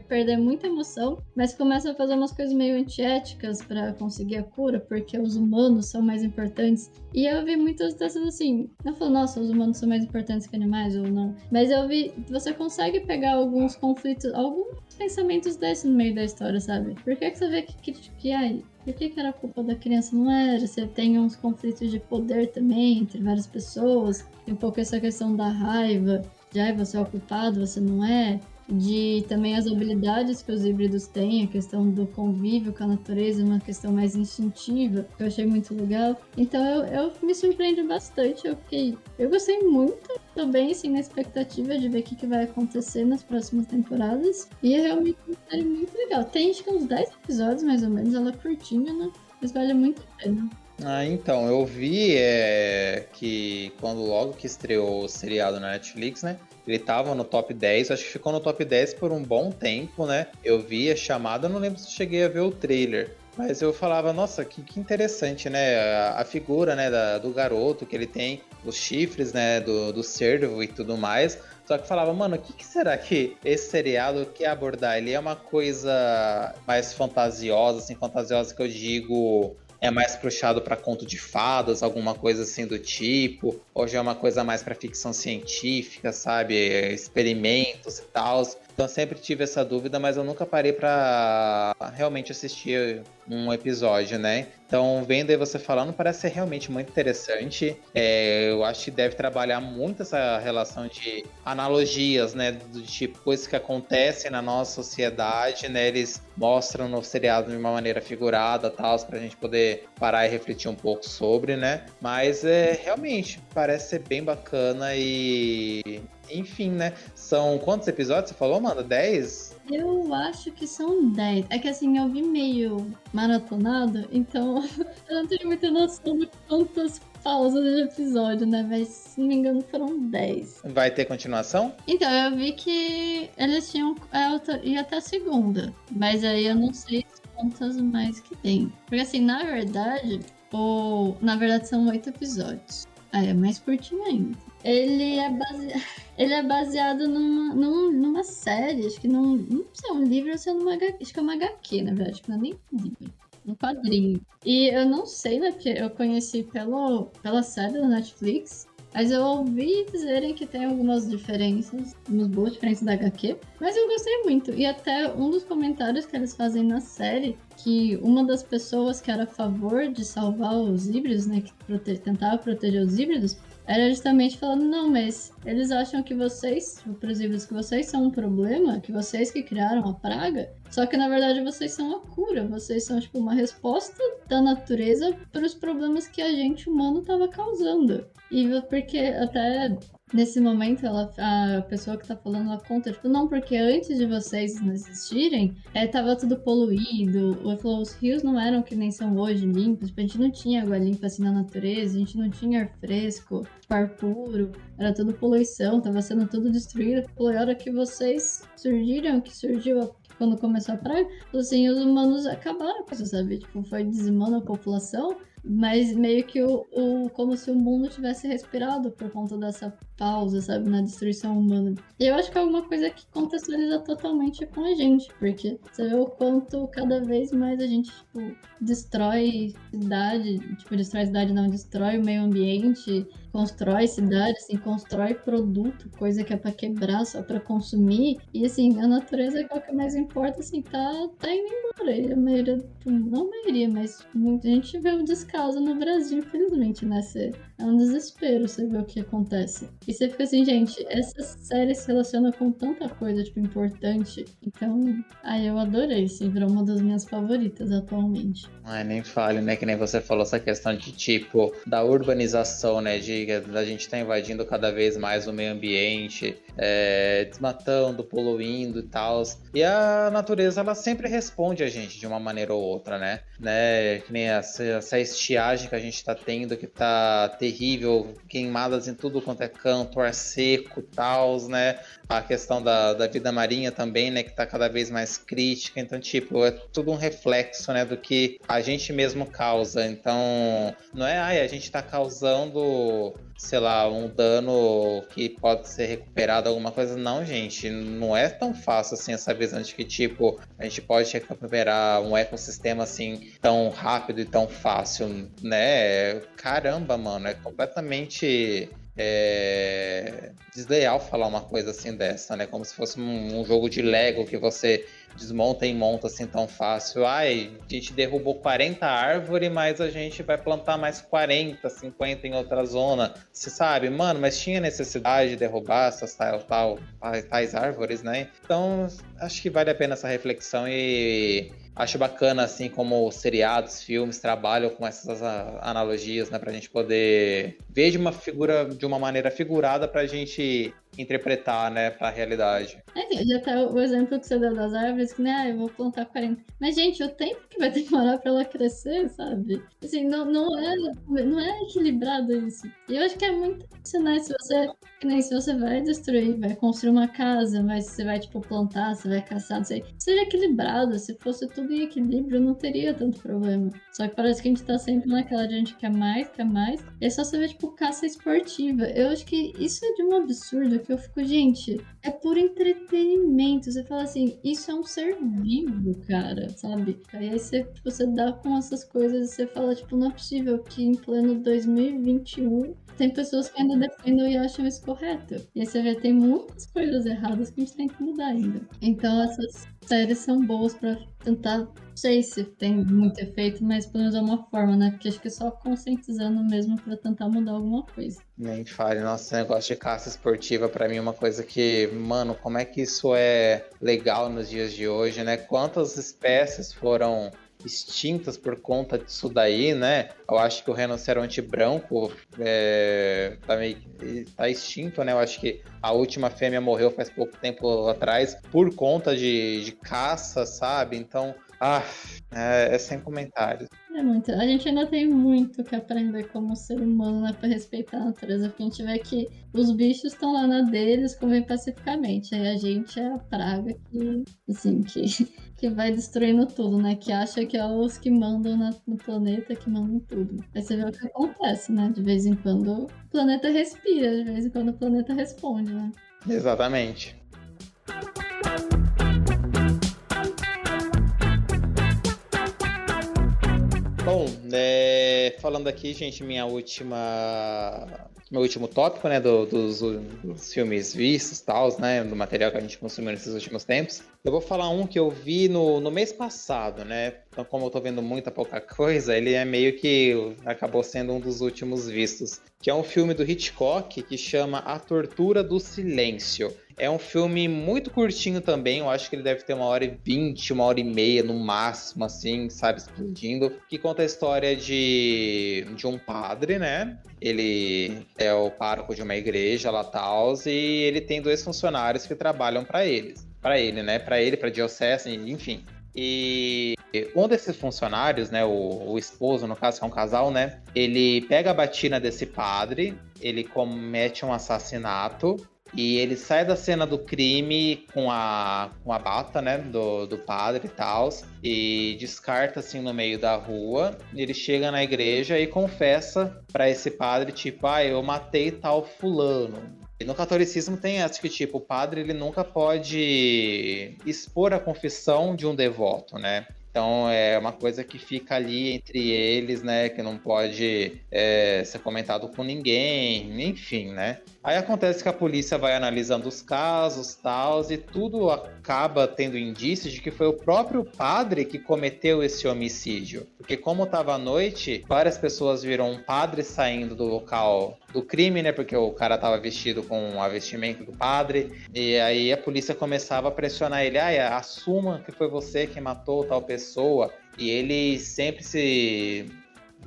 perder muita emoção, mas começa a fazer umas coisas meio antiéticas para conseguir a cura, porque os humanos são mais importantes. E eu vi muitas dessas assim, não falo, nossa, os humanos são mais importantes que animais ou não, mas eu vi, você consegue pegar alguns conflitos, alguns pensamentos desses no meio da história, sabe? Por que, que você vê que, que, que aí? Por que, que era culpa da criança? Não era. Você tem uns conflitos de poder também entre várias pessoas. Tem um pouco essa questão da raiva. De, ai, você é o culpado, você não é de também as habilidades que os híbridos têm, a questão do convívio com a natureza, uma questão mais instintiva, que eu achei muito legal. Então eu, eu me surpreendi bastante, eu fiquei. Eu gostei muito, tô bem assim na expectativa de ver o que, que vai acontecer nas próximas temporadas. E é realmente uma série muito legal. Tem acho que uns 10 episódios mais ou menos, ela é curtinha, né? Mas vale muito a pena. Ah, então, eu vi é, que quando logo que estreou o seriado na Netflix, né? Ele tava no top 10, acho que ficou no top 10 por um bom tempo, né? Eu vi a chamada, não lembro se cheguei a ver o trailer. Mas eu falava, nossa, que, que interessante, né? A, a figura né, da, do garoto, que ele tem os chifres, né? Do, do cervo e tudo mais. Só que falava, mano, o que, que, será que esse seriado quer abordar? Ele é uma coisa mais fantasiosa, assim, fantasiosa que eu digo é mais puxado para conto de fadas, alguma coisa assim do tipo, ou já é uma coisa mais para ficção científica, sabe? Experimentos e tal. Então sempre tive essa dúvida, mas eu nunca parei para realmente assistir um episódio, né? Então, vendo aí você falando, parece ser realmente muito interessante. É, eu acho que deve trabalhar muito essa relação de analogias, né? Do tipo, coisas que acontecem na nossa sociedade, né? Eles mostram no seriado de uma maneira figurada, tal, para a gente poder parar e refletir um pouco sobre, né? Mas é realmente parece ser bem bacana e enfim, né? São quantos episódios você falou, mano? 10? Eu acho que são 10. É que assim, eu vi meio maratonado, então eu não tenho muita noção de quantas pausas de episódio, né? Mas se não me engano foram 10. Vai ter continuação? Então, eu vi que eles tinham. É, ia até a segunda. Mas aí eu não sei quantas mais que tem. Porque assim, na verdade, ou na verdade são oito episódios. Aí é mais curtinho ainda. Ele é, base... ele é baseado numa, numa, série, acho que num, não sei, um livro ou se é acho que é uma HQ, na verdade, não é nem um livro, um quadrinho. E eu não sei, né, porque eu conheci pelo, pela série da Netflix, mas eu ouvi dizerem que tem algumas diferenças, umas boas diferenças da HQ, mas eu gostei muito. E até um dos comentários que eles fazem na série, que uma das pessoas que era a favor de salvar os híbridos, né, que prote tentava proteger os híbridos, era justamente falando, não, mas eles acham que vocês, exemplo, que vocês são um problema, que vocês que criaram a praga, só que na verdade vocês são a cura, vocês são tipo uma resposta da natureza para os problemas que a gente humano estava causando. E porque até nesse momento, ela, a pessoa que tá falando, ela conta, tipo, não, porque antes de vocês não existirem, é, tava tudo poluído, falou, os rios não eram que nem são hoje, limpos, tipo, a gente não tinha água limpa assim na natureza, a gente não tinha ar fresco, ar puro, era tudo poluição, tava sendo tudo destruído, foi a hora que vocês surgiram, que surgiu a quando começou a praga, assim, os humanos acabaram com isso, sabe? Tipo, foi dizimando a população, mas meio que o, o como se o mundo tivesse respirado por conta dessa pausa, sabe, na destruição humana. E eu acho que é alguma coisa que contextualiza totalmente com a gente, porque você vê o quanto cada vez mais a gente, tipo, destrói cidade, tipo, destrói cidade não, destrói o meio ambiente, constrói cidade, assim, constrói produto, coisa que é para quebrar, só para consumir. E assim, a natureza é o que mais importa, assim, tá, tá indo embora. E a maioria, não a maioria, mas muita gente vê o descaso no Brasil, infelizmente, né? Você é um desespero você ver o que acontece. E você fica assim, gente, essa série se relaciona com tanta coisa, tipo, importante. Então, aí eu adorei, sim, virou uma das minhas favoritas atualmente. Ai, nem fale, né? Que nem você falou essa questão de tipo, da urbanização, né? De a gente tá invadindo cada vez mais o meio ambiente, é, desmatando, poluindo e tal. E a natureza, ela sempre responde a gente de uma maneira ou outra, né? né? Que nem essa, essa estiagem que a gente tá tendo, que tá terrível, queimadas em tudo quanto é canto, ar seco e tal, né? A questão da, da vida marinha também, né? Que tá cada vez mais crítica. Então, tipo, é tudo um reflexo, né? Do que a gente mesmo causa. Então, não é, ai, a gente tá causando sei lá, um dano que pode ser recuperado, alguma coisa. Não, gente, não é tão fácil assim essa visão de que, tipo, a gente pode recuperar um ecossistema assim tão rápido e tão fácil, né? Caramba, mano, é completamente é, desleal falar uma coisa assim dessa, né? Como se fosse um, um, jogo de Lego que você desmonta e monta assim tão fácil. Ai, a gente derrubou 40 árvores, mas a gente vai plantar mais 40, 50 em outra zona. Você sabe, mano, mas tinha necessidade de derrubar essas tal, tal, tais árvores, né? Então, acho que vale a pena essa reflexão e acho bacana, assim, como seriados, filmes trabalham com essas analogias, né, pra gente poder ver de uma figura, de uma maneira figurada pra gente interpretar, né, pra realidade. É, já tá o exemplo que você deu das árvores, que, né, eu vou plantar 40. Mas, gente, o tempo que vai demorar pra ela crescer, sabe? Assim, não, não, é, não é equilibrado isso. E eu acho que é muito isso, né? Se você, que nem se você vai destruir, vai construir uma casa, mas você vai, tipo, plantar, você vai caçar, não sei. Seja equilibrado. Se fosse tudo em equilíbrio, não teria tanto problema. Só que parece que a gente tá sempre naquela de a gente quer mais, quer mais. E é só você ver, tipo, caça esportiva. Eu acho que isso é de um absurdo eu fico, gente, é por entretenimento. Você fala assim, isso é um ser vivo, cara, sabe? Aí você, você dá com essas coisas e você fala, tipo, não é possível que em pleno 2021 tem pessoas que ainda defendem e acham isso correto. E aí você vê, tem muitas coisas erradas que a gente tem que mudar ainda. Então essas séries são boas para tentar, não sei se tem muito efeito, mas pelo menos é uma forma, né? Porque acho que é só conscientizando mesmo para tentar mudar alguma coisa. Nem fale, nossa, negócio de caça esportiva para mim é uma coisa que, mano, como é que isso é legal nos dias de hoje, né? Quantas espécies foram extintas por conta disso daí, né? Eu acho que o rinoceronte branco é, tá, meio, tá extinto, né? Eu acho que a última fêmea morreu faz pouco tempo atrás por conta de, de caça, sabe? Então, ah, é, é sem comentários. É muito. A gente ainda tem muito que aprender como ser humano, né? Pra respeitar a natureza. Porque a gente vê que os bichos estão lá na deles, comem pacificamente. Aí a gente é a praga que, assim, que, que vai destruindo tudo, né? Que acha que é os que mandam na, no planeta, que mandam tudo. Aí você vê o que acontece, né? De vez em quando o planeta respira, de vez em quando o planeta responde, né? Exatamente. Bom, é, falando aqui, gente, minha última. Meu último tópico, né, do, dos, dos, filmes vistos, tals, né, do material que a gente consumiu nesses últimos tempos. Eu vou falar um que eu vi no, no mês passado, né? Então, como eu tô vendo muita pouca coisa, ele é meio que acabou sendo um dos últimos vistos. Que é um filme do Hitchcock que chama A Tortura do Silêncio. É um filme muito curtinho também, eu acho que ele deve ter uma hora e vinte, uma hora e meia no máximo, assim, sabe, explodindo. Que conta a história de, de um padre, né? Ele é o pároco de uma igreja lá, e ele tem dois funcionários que trabalham para eles. Para ele, né? Para ele, para diocese, enfim. E um desses funcionários, né, o, o, esposo, no caso, que é um casal, né, ele pega a batina desse padre, ele comete um assassinato e ele sai da cena do crime com a, com a bata, né, do, do padre e tal, e descarta assim no meio da rua. Ele chega na igreja e confessa para esse padre, tipo, ah, eu matei tal fulano. E no catolicismo tem essa que, tipo, o padre ele nunca pode expor a confissão de um devoto, né? Então é uma coisa que fica ali entre eles, né? Que não pode é, ser comentado com ninguém, enfim, né? Aí acontece que a polícia vai analisando os casos, tal, e tudo acaba tendo indícios de que foi o próprio padre que cometeu esse homicídio. Porque como estava à noite, várias pessoas viram um padre saindo do local do crime, né? Porque o cara estava vestido com a vestimenta do padre. E aí a polícia começava a pressionar ele: ah, assuma que foi você que matou tal pessoa. E ele sempre se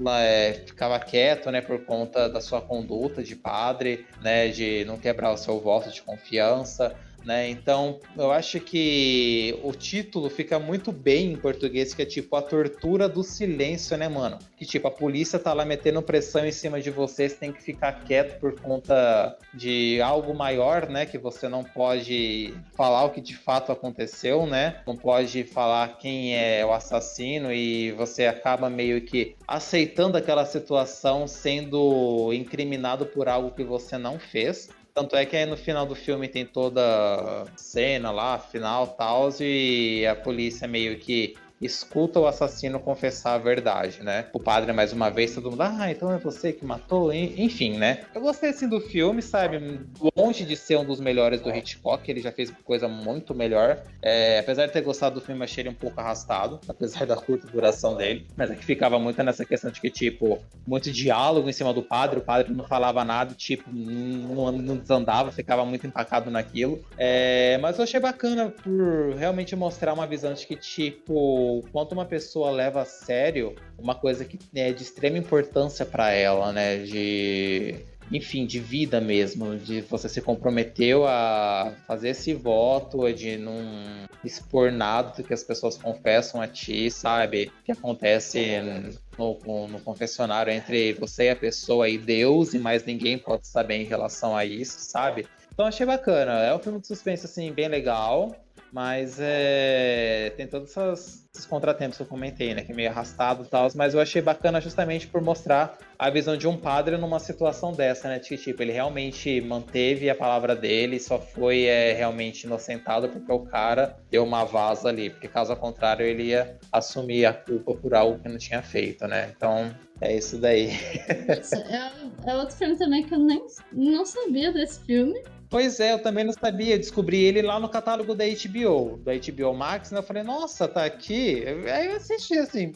é, ficava quieto, né, por conta da sua conduta de padre, né, de não quebrar o seu voto de confiança, né? Então, eu acho que o título fica muito bem em português, que é tipo a tortura do silêncio, né, mano? Que tipo, a polícia tá lá metendo pressão em cima de você, você tem que ficar quieto por conta de algo maior, né? Que você não pode falar o que de fato aconteceu, né? Não pode falar quem é o assassino e você acaba meio que aceitando aquela situação sendo incriminado por algo que você não fez. Tanto é que aí no final do filme tem toda cena lá, final tal, e a polícia meio que escuta o assassino confessar a verdade, né? O padre, mais uma vez, todo mundo, ah, então é você que matou, enfim, né? Eu gostei assim do filme, sabe? Longe de ser um dos melhores do Hitchcock, ele já fez coisa muito melhor. É, apesar de ter gostado do filme, achei ele um pouco arrastado, apesar da curta duração dele. Mas é que ficava muito nessa questão de que, tipo, muito diálogo em cima do padre, o padre não falava nada, tipo, não, não desandava, ficava muito empacado naquilo. É, mas eu achei bacana por realmente mostrar uma visão de que, tipo, o quanto uma pessoa leva a sério uma coisa que é de extrema importância para ela, né? De enfim, de vida mesmo, de você se comprometeu a fazer esse voto, de não expor nada do que as pessoas confessam a ti, sabe? Que acontece no, no, confessionário entre você e a pessoa e Deus, e mais ninguém pode saber em relação a isso, sabe? Então achei bacana. É um filme de suspense, assim, bem legal. Mas é, tem todos esses, contratempos que eu comentei, né? Que meio arrastado e tal. Mas eu achei bacana justamente por mostrar a visão de um padre numa situação dessa, né? Que, tipo, ele realmente manteve a palavra dele, só foi é, realmente inocentado porque o cara deu uma vaza ali. Porque caso contrário, ele ia assumir a culpa por algo que não tinha feito, né? Então, é isso daí. é, é outro filme também que eu nem não sabia desse filme. Pois é, eu também não sabia. Descobri ele lá no catálogo da HBO, da HBO Max, né? Eu falei, nossa, tá aqui. Aí eu assisti assim.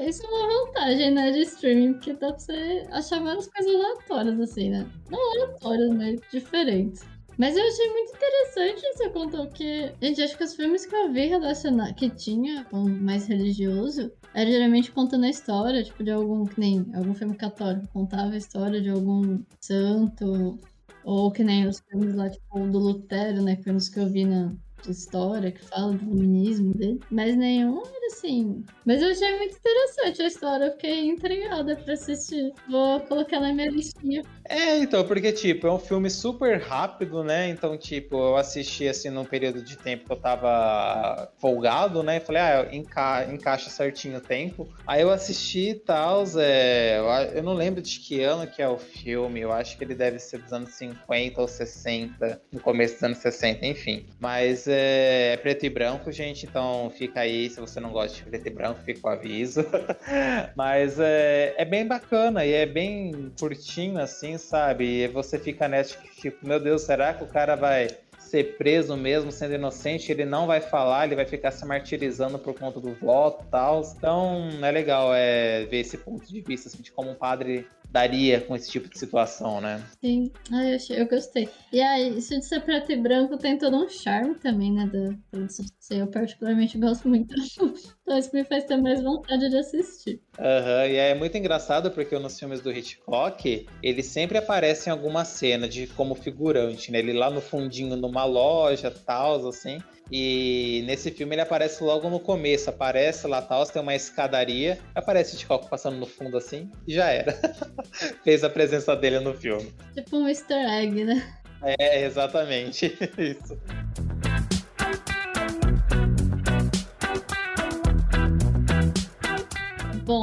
Isso é uma vantagem, né, de streaming, porque dá pra você achar várias coisas aleatórias, assim, né? Não aleatórias, mas diferentes. Mas eu achei muito interessante você contou que. Gente, acho que os filmes que eu vi relacionar que tinha com mais religioso era geralmente contando a história, tipo, de algum. Que nem algum filme católico contava a história de algum santo ou que nem os filmes lá, tipo, do Lutero, né? Filmes que eu vi na história, que fala do feminismo dele. Mas nenhum era assim. Mas eu achei muito interessante a história, eu fiquei intrigada pra assistir. Vou colocar na minha listinha. É, então, porque, tipo, é um filme super rápido, né? Então, tipo, eu assisti, assim, num período de tempo que eu tava folgado, né? Falei, ah, enca encaixa certinho o tempo. Aí eu assisti e tal, é... eu não lembro de que ano que é o filme, eu acho que ele deve ser dos anos 50 ou 60, no começo dos anos 60, enfim. Mas é, é preto e branco, gente, então fica aí, se você não gosta de preto e branco, fica o aviso. Mas é, é bem bacana e é bem curtinho, assim, sabe? E você fica nessa, tipo, meu Deus, será que o cara vai ser preso mesmo, sendo inocente? Ele não vai falar, ele vai ficar se martirizando por conta do voto e tal. Então, é legal é, ver esse ponto de vista, assim, de como um padre daria com esse tipo de situação, né? Sim, ah, eu, achei, eu gostei. E aí, isso de ser preto e branco tem todo um charme também, né? Da. Eu particularmente gosto muito. então isso me faz ter mais vontade de assistir. Aham, uhum, e é muito engraçado porque nos filmes do Hitchcock, ele sempre aparece em alguma cena de como figurante, né? Ele lá no fundinho numa loja, tal, assim. E nesse filme ele aparece logo no começo, aparece lá tal, tem uma escadaria, aparece Hitchcock passando no fundo assim, e já era. Fez a presença dele no filme. Tipo um easter egg, né? É, exatamente. Isso.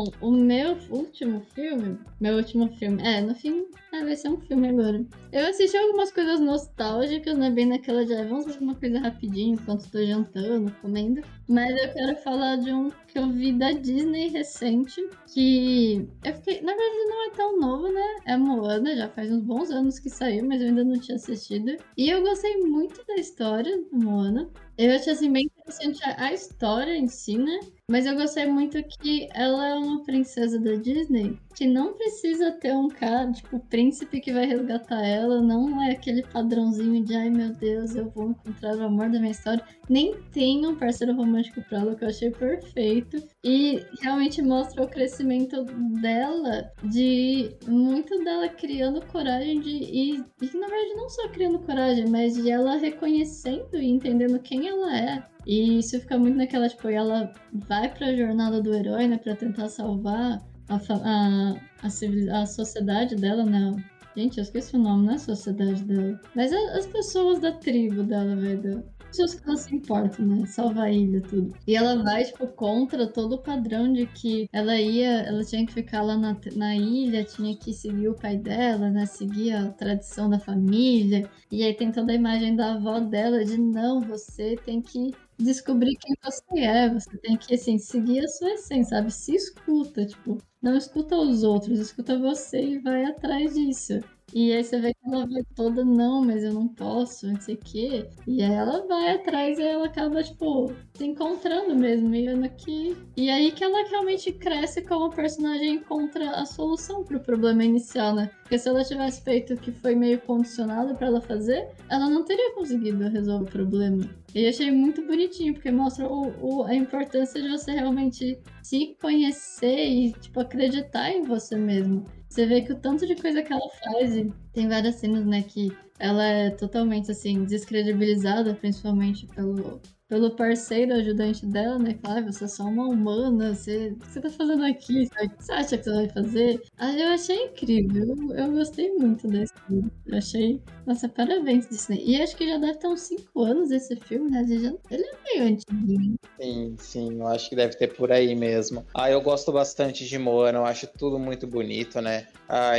Bom, o meu último filme. Meu último filme. É, no fim. Ah, vai ser um filme agora. Eu assisti algumas coisas nostálgicas, né? Bem naquela de. Ah, vamos ver uma coisa rapidinho enquanto estou jantando, comendo. Mas eu quero falar de um que eu vi da Disney recente. Que eu fiquei. Na verdade, não é tão novo, né? É Moana, já faz uns bons anos que saiu, mas eu ainda não tinha assistido. E eu gostei muito da história do Moana. Eu achei assim bem interessante a história em si, né? Mas eu gostei muito que ela é uma princesa da Disney que não precisa ter um cara, tipo, príncipe que vai resgatar ela, não é aquele padrãozinho de ai meu Deus, eu vou encontrar o amor da minha história. Nem tem um parceiro romântico pra ela, que eu achei perfeito. E realmente mostra o crescimento dela, de muito dela criando coragem de. E, e na verdade não só criando coragem, mas de ela reconhecendo e entendendo quem ela é. E isso fica muito naquela, tipo, ela vai pra jornada do herói, né, pra tentar salvar a, a, a, a sociedade dela, né? Gente, eu esqueci o nome, não é sociedade dela. Mas as pessoas da tribo dela, velho. Que ela se importa, né? Salva a ilha, tudo. E ela vai, tipo, contra todo o padrão de que ela ia, ela tinha que ficar lá na, na ilha, tinha que seguir o pai dela, né? Seguir a tradição da família. E aí tem toda a imagem da avó dela de não, você tem que descobrir quem você é, você tem que, assim, seguir a sua essência, sabe? Se escuta, tipo, não escuta os outros, escuta você e vai atrás disso. E aí você vê que ela vai toda, não, mas eu não posso, não sei o quê. E aí ela vai atrás e ela acaba, tipo, se encontrando mesmo, vendo que. E aí que ela realmente cresce como personagem encontra a solução pro problema inicial, né? Porque se ela tivesse feito o que foi meio condicionado para ela fazer, ela não teria conseguido resolver o problema. E achei muito bonitinho, porque mostra o, o, a importância de você realmente se conhecer e, tipo, acreditar em você mesmo. Você vê que o tanto de coisa que ela faz, tem várias cenas, né, que ela é totalmente, assim, descredibilizada, principalmente pelo, pelo parceiro ajudante dela, né? Ah, você é só uma humana, você, você tá fazendo aqui? O que você acha que você vai fazer? Eu achei incrível, eu, eu gostei muito desse filme. Eu achei, nossa, parabéns Disney. E acho que já deve ter uns 5 anos esse filme, né? Já, ele é meio antigo. Sim, sim, eu acho que deve ter por aí mesmo. Ah, eu gosto bastante de Moana, eu acho tudo muito bonito, né?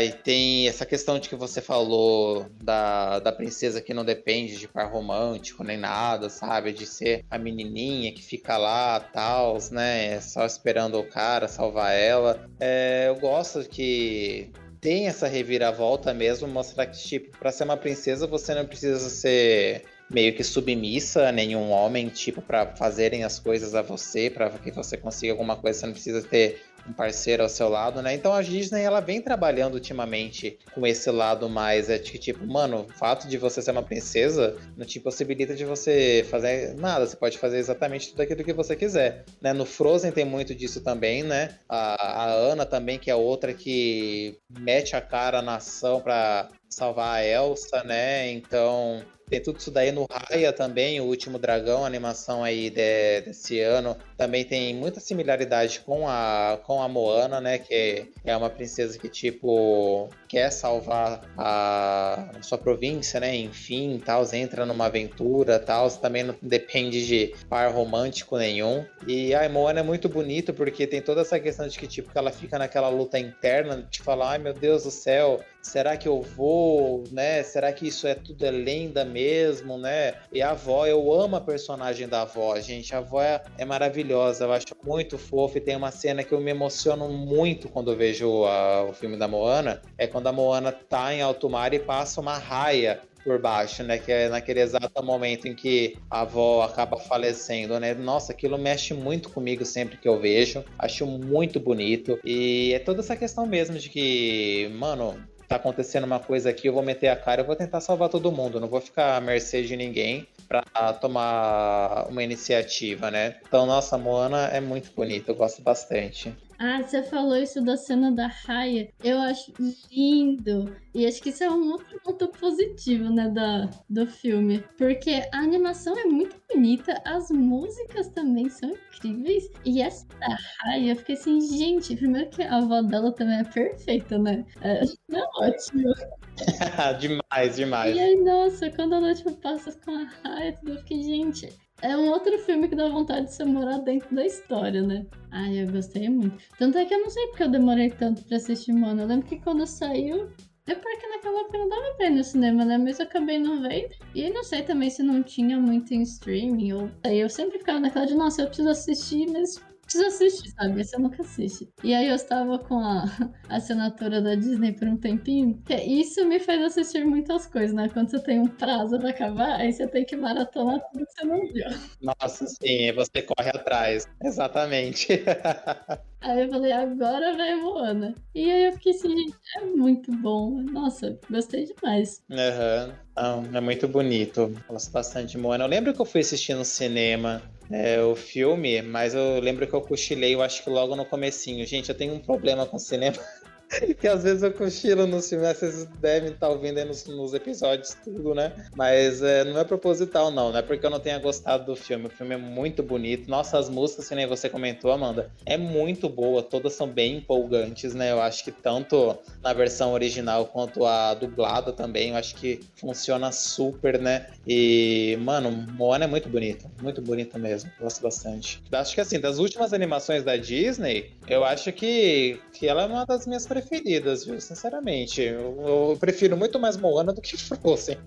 E tem essa questão de que você falou da, da princesa que não depende de par romântico nem nada, sabe? De ser a menininha que fica lá, tal, né? Só esperando o cara salvar ela. É, eu gosto que tem essa reviravolta mesmo, mostrar que, tipo, pra ser uma princesa você não precisa ser meio que submissa a nenhum homem, tipo, para fazerem as coisas a você, para que você consiga alguma coisa, você não precisa ter um parceiro ao seu lado, né? Então a Disney ela vem trabalhando ultimamente com esse lado mais é tipo, mano, o fato de você ser uma princesa não te possibilita de você fazer nada, você pode fazer exatamente tudo aquilo que você quiser, né? No Frozen tem muito disso também, né? A, a Ana também que é outra que mete a cara na ação para salvar a Elsa, né? Então tem tudo isso daí no Raya também, o último dragão, a animação aí de, desse ano, também tem muita similaridade com a, com a Moana, né? Que é uma princesa que, tipo, quer salvar a, sua província, né? Enfim, tal, entra numa aventura, tal, também não depende de par romântico nenhum. E a Moana é muito bonito porque tem toda essa questão de que, tipo, ela fica naquela luta interna de falar, ai meu Deus do céu, será que eu vou, né? Será que isso é tudo é lenda mesmo, né? E a avó, eu amo a personagem da avó, gente. A avó é, é maravilhosa, eu acho muito fofa e tem uma cena que eu me emociono muito quando eu vejo a, o filme da Moana, é quando a Moana tá em alto mar e passa uma raia por baixo, né? Que é naquele exato momento em que a avó acaba falecendo, né? Nossa, aquilo mexe muito comigo sempre que eu vejo. Acho muito bonito. E é toda essa questão mesmo de que, mano, tá acontecendo uma coisa aqui, eu vou meter a cara, eu vou tentar salvar todo mundo, não vou ficar à mercê de ninguém para tomar uma iniciativa, né? Então, nossa, Moana é muito bonita, eu gosto bastante. Ah, você falou isso da cena da raia. Eu acho lindo. E acho que isso é um outro ponto positivo, né, da, do filme. Porque a animação é muito bonita, as músicas também são incríveis. E essa da raia, eu fiquei assim, gente, primeiro que a avó dela também é perfeita, né? É, é ótimo. demais, demais. E aí, nossa, quando a noite passa com a raia, eu fiquei, gente, é um outro filme que dá vontade de você morar dentro da história, né? Ai, eu gostei muito. Tanto é que eu não sei porque eu demorei tanto pra assistir Moana. Eu lembro que quando saiu, é porque naquela época não dava pra ir no cinema, né? Mas eu acabei não vendo. E não sei também se não tinha muito em streaming. Ou... Eu sempre ficava naquela de, nossa, eu preciso assistir, mas precisa assistir, sabe? Você nunca assiste. E aí eu estava com a assinatura da Disney por um tempinho. Isso me faz assistir muitas coisas, né? Quando você tem um prazo pra acabar, aí você tem que maratonar tudo que você não viu. Nossa, sim, você corre atrás. Exatamente. Aí eu falei, agora vai Moana. E aí eu fiquei assim, gente, é muito bom. Nossa, gostei demais. Aham. Uhum. é muito bonito. Gosto bastante de Moana. Eu lembro que eu fui assistir no cinema é, o filme, mas eu lembro que eu cochilei, eu acho que logo no comecinho. Gente, eu tenho um problema com cinema. que às vezes eu cochilo nos filmes, vocês devem estar ouvindo aí nos, nos episódios tudo, né? Mas é, não é proposital, não, não é porque eu não tenha gostado do filme. O filme é muito bonito. Nossa, as músicas, que nem você comentou, Amanda, é muito boa, todas são bem empolgantes, né? Eu acho que tanto na versão original quanto a dublada também, eu acho que funciona super, né? E, mano, Moana é muito bonita, muito bonita mesmo. Gosto bastante. Acho que assim, das últimas animações da Disney, eu acho que, que ela é uma das minhas preferidas preferidas, viu? Sinceramente. Eu, eu prefiro muito mais Moana do que Frozen.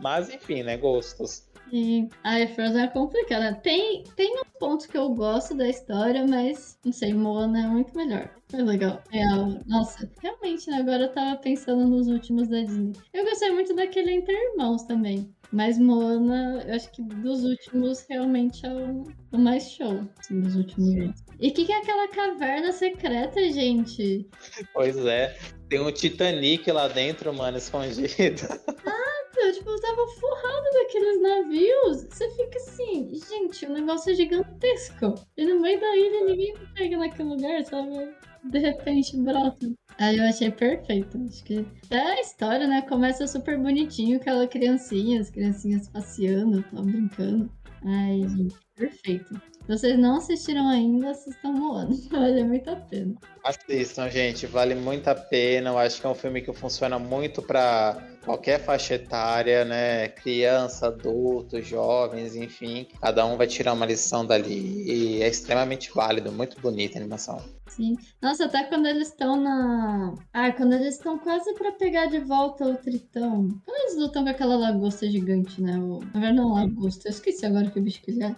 Mas, enfim, né? Gostos. Sim. Ai, Frozen é complicada. Tem, tem um ponto que eu gosto da história, mas não sei, Moana é muito melhor. Foi legal. Real. Nossa, realmente, né? Agora eu tava pensando nos últimos da Disney. Eu gostei muito daquele Entre Irmãos também. Mas Moana, eu acho que dos últimos realmente é o, o mais show, assim, dos últimos anos. E o que, que é aquela caverna secreta, gente? Pois é, tem um Titanic lá dentro, mano, escondido. Ah, tipo, eu tava forrado daqueles navios. Você fica assim, gente, o negócio é gigantesco. E no meio da ilha ninguém pega naquele lugar, sabe? De repente brota. Aí eu achei perfeito. Acho que até a história, né? Começa super bonitinho, aquela criancinha, as criancinhas passeando, tão brincando. Ai, gente, perfeito. Se vocês não assistiram ainda, assistam Moana. Vale muito a pena. Assistam, gente. Vale muito a pena. Eu acho que é um filme que funciona muito para qualquer faixa etária, né? Criança, adulto, jovens, enfim. Cada um vai tirar uma lição dali. E é extremamente válido. Muito bonita a animação. Sim. Nossa, até quando eles estão na. Ah, quando eles estão quase para pegar de volta o Tritão. Quando eles lutam com aquela lagosta gigante, né? O... Na verdade, não lagosta. Eu esqueci agora que bicho que ele é.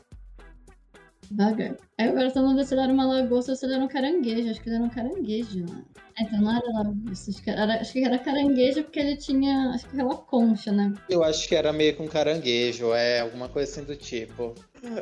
Devagar. Aí agora todo mundo se ele era uma lagosta ou se ele era um caranguejo. Acho que ele era um caranguejo, né? Então não era lagosta. Acho que era, acho que era caranguejo porque ele tinha. Acho que aquela concha, né? Eu acho que era meio com caranguejo, é, alguma coisa assim do tipo.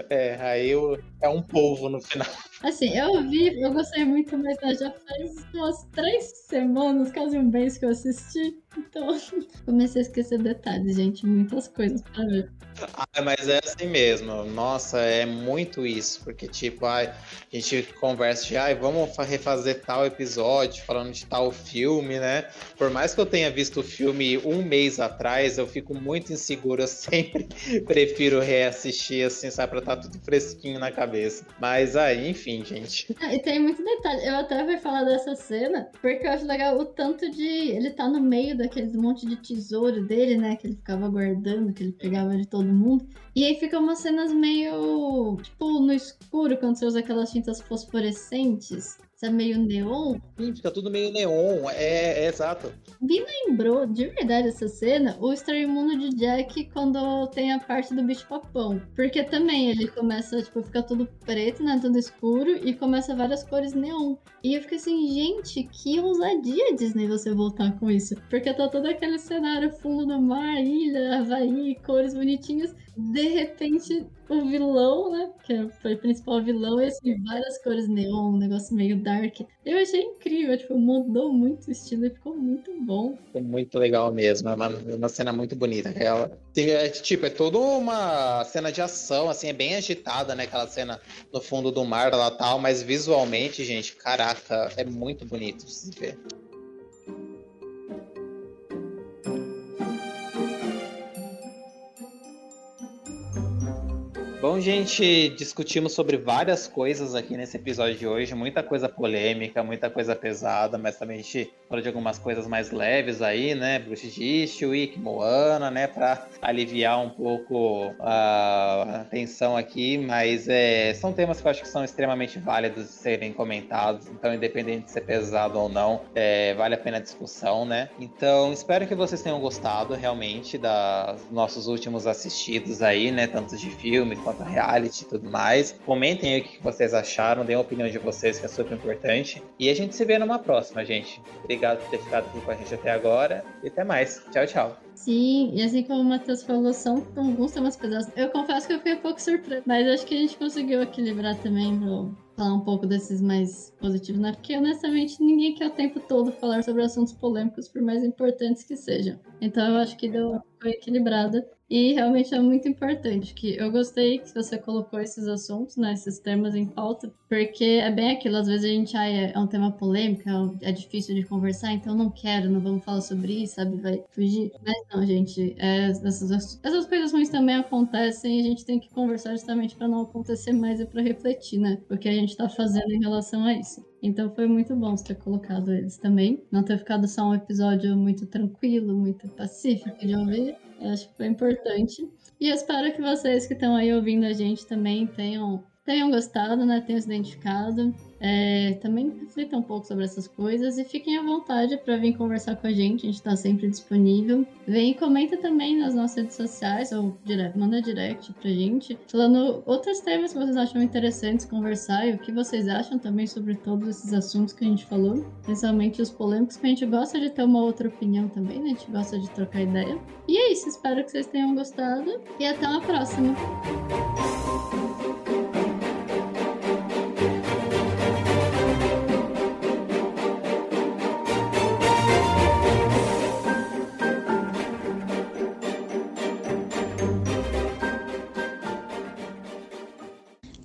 É, aí eu, é um polvo no final. Assim, eu vi, eu gostei muito, mas já faz umas três semanas, quase um mês que eu assisti. Então, comecei a esquecer detalhes, gente. Muitas coisas pra ver. Ah, mas é assim mesmo. Nossa, é muito isso. Porque, tipo, a gente conversa de, ai, vamos refazer tal episódio, falando de tal filme, né? Por mais que eu tenha visto o filme um mês atrás, eu fico muito inseguro. Eu sempre prefiro reassistir, assim, sabe? Pra estar tá tudo fresquinho na cabeça. Mas aí, enfim, gente. Ah, e tem muito detalhe. Eu até vou falar dessa cena, porque eu acho legal o tanto de. Ele tá no meio daqueles monte de tesouro dele, né? Que ele ficava guardando, que ele pegava de todo mundo. E aí ficam umas cenas meio. Tipo, no escuro, quando você usa aquelas tintas fosforescentes. Isso é meio neon. Sim, fica tudo meio neon, é, é, exato. Me lembrou, de verdade, essa cena, o Estranho Mundo de Jack quando tem a parte do bicho papão. Porque também ele começa, tipo, fica tudo preto, né, tudo escuro, e começa várias cores neon. E eu fico assim, gente, que ousadia Disney você voltar com isso. Porque tá todo aquele cenário fundo do mar, ilha, Havaí, cores bonitinhas. De repente, o vilão, né? Que foi o principal vilão, e assim, várias cores neon, um negócio meio dark. Eu achei incrível, tipo, mudou muito o estilo e ficou muito bom. Ficou muito legal mesmo, é uma, uma cena muito bonita. Ela, é, tipo, é toda uma cena de ação, assim, é bem agitada, né? Aquela cena no fundo do mar lá tal, mas visualmente, gente, caraca, é muito bonito de se ver. Bom, gente, discutimos sobre várias coisas aqui nesse episódio de hoje, muita coisa polêmica, muita coisa pesada, mas também a gente falou de algumas coisas mais leves aí, né? Bruce Eastwick, Moana, né? Para aliviar um pouco a tensão aqui, mas é, são temas que eu acho que são extremamente válidos de serem comentados, então independente de ser pesado ou não, é, vale a pena a discussão, né? Então espero que vocês tenham gostado realmente dos nossos últimos assistidos aí, né? Tanto de filme quanto reality e tudo mais. Comentem aí o que vocês acharam, deem a opinião de vocês, que é super importante. E a gente se vê numa próxima, gente. Obrigado por ter ficado aqui com a gente até agora e até mais. Tchau, tchau. Sim, e assim como o Matheus falou, são alguns temas pesados. Eu confesso que eu fiquei um pouco surpresa, mas acho que a gente conseguiu equilibrar também pra falar um pouco desses mais positivos, né? Porque honestamente ninguém quer o tempo todo falar sobre assuntos polêmicos, por mais importantes que sejam. Então eu acho que deu, foi equilibrada. E realmente é muito importante que eu gostei que você colocou esses assuntos, né, esses temas em pauta, porque é bem aquilo, às vezes a gente ah, é um tema polêmico, é difícil de conversar, então não quero, não vamos falar sobre isso, sabe, vai fugir. Mas não, gente, é, essas, essas coisas ruins também acontecem e a gente tem que conversar justamente para não acontecer mais e para refletir, né, o que a gente está fazendo em relação a isso. Então foi muito bom você ter colocado eles também. Não ter ficado só um episódio muito tranquilo, muito pacífico de ouvir. Eu acho que foi importante. E espero que vocês que estão aí ouvindo a gente também tenham, tenham gostado, né? Tenham se identificado. É, também reflitam um pouco sobre essas coisas e fiquem à vontade para vir conversar com a gente, a gente está sempre disponível. Vem e comenta também nas nossas redes sociais, ou direct, manda direct pra gente, falando outros temas que vocês acham interessantes conversar e o que vocês acham também sobre todos esses assuntos que a gente falou, principalmente os polêmicos, que a gente gosta de ter uma outra opinião também, né? A gente gosta de trocar ideia. E é isso, espero que vocês tenham gostado e até uma próxima!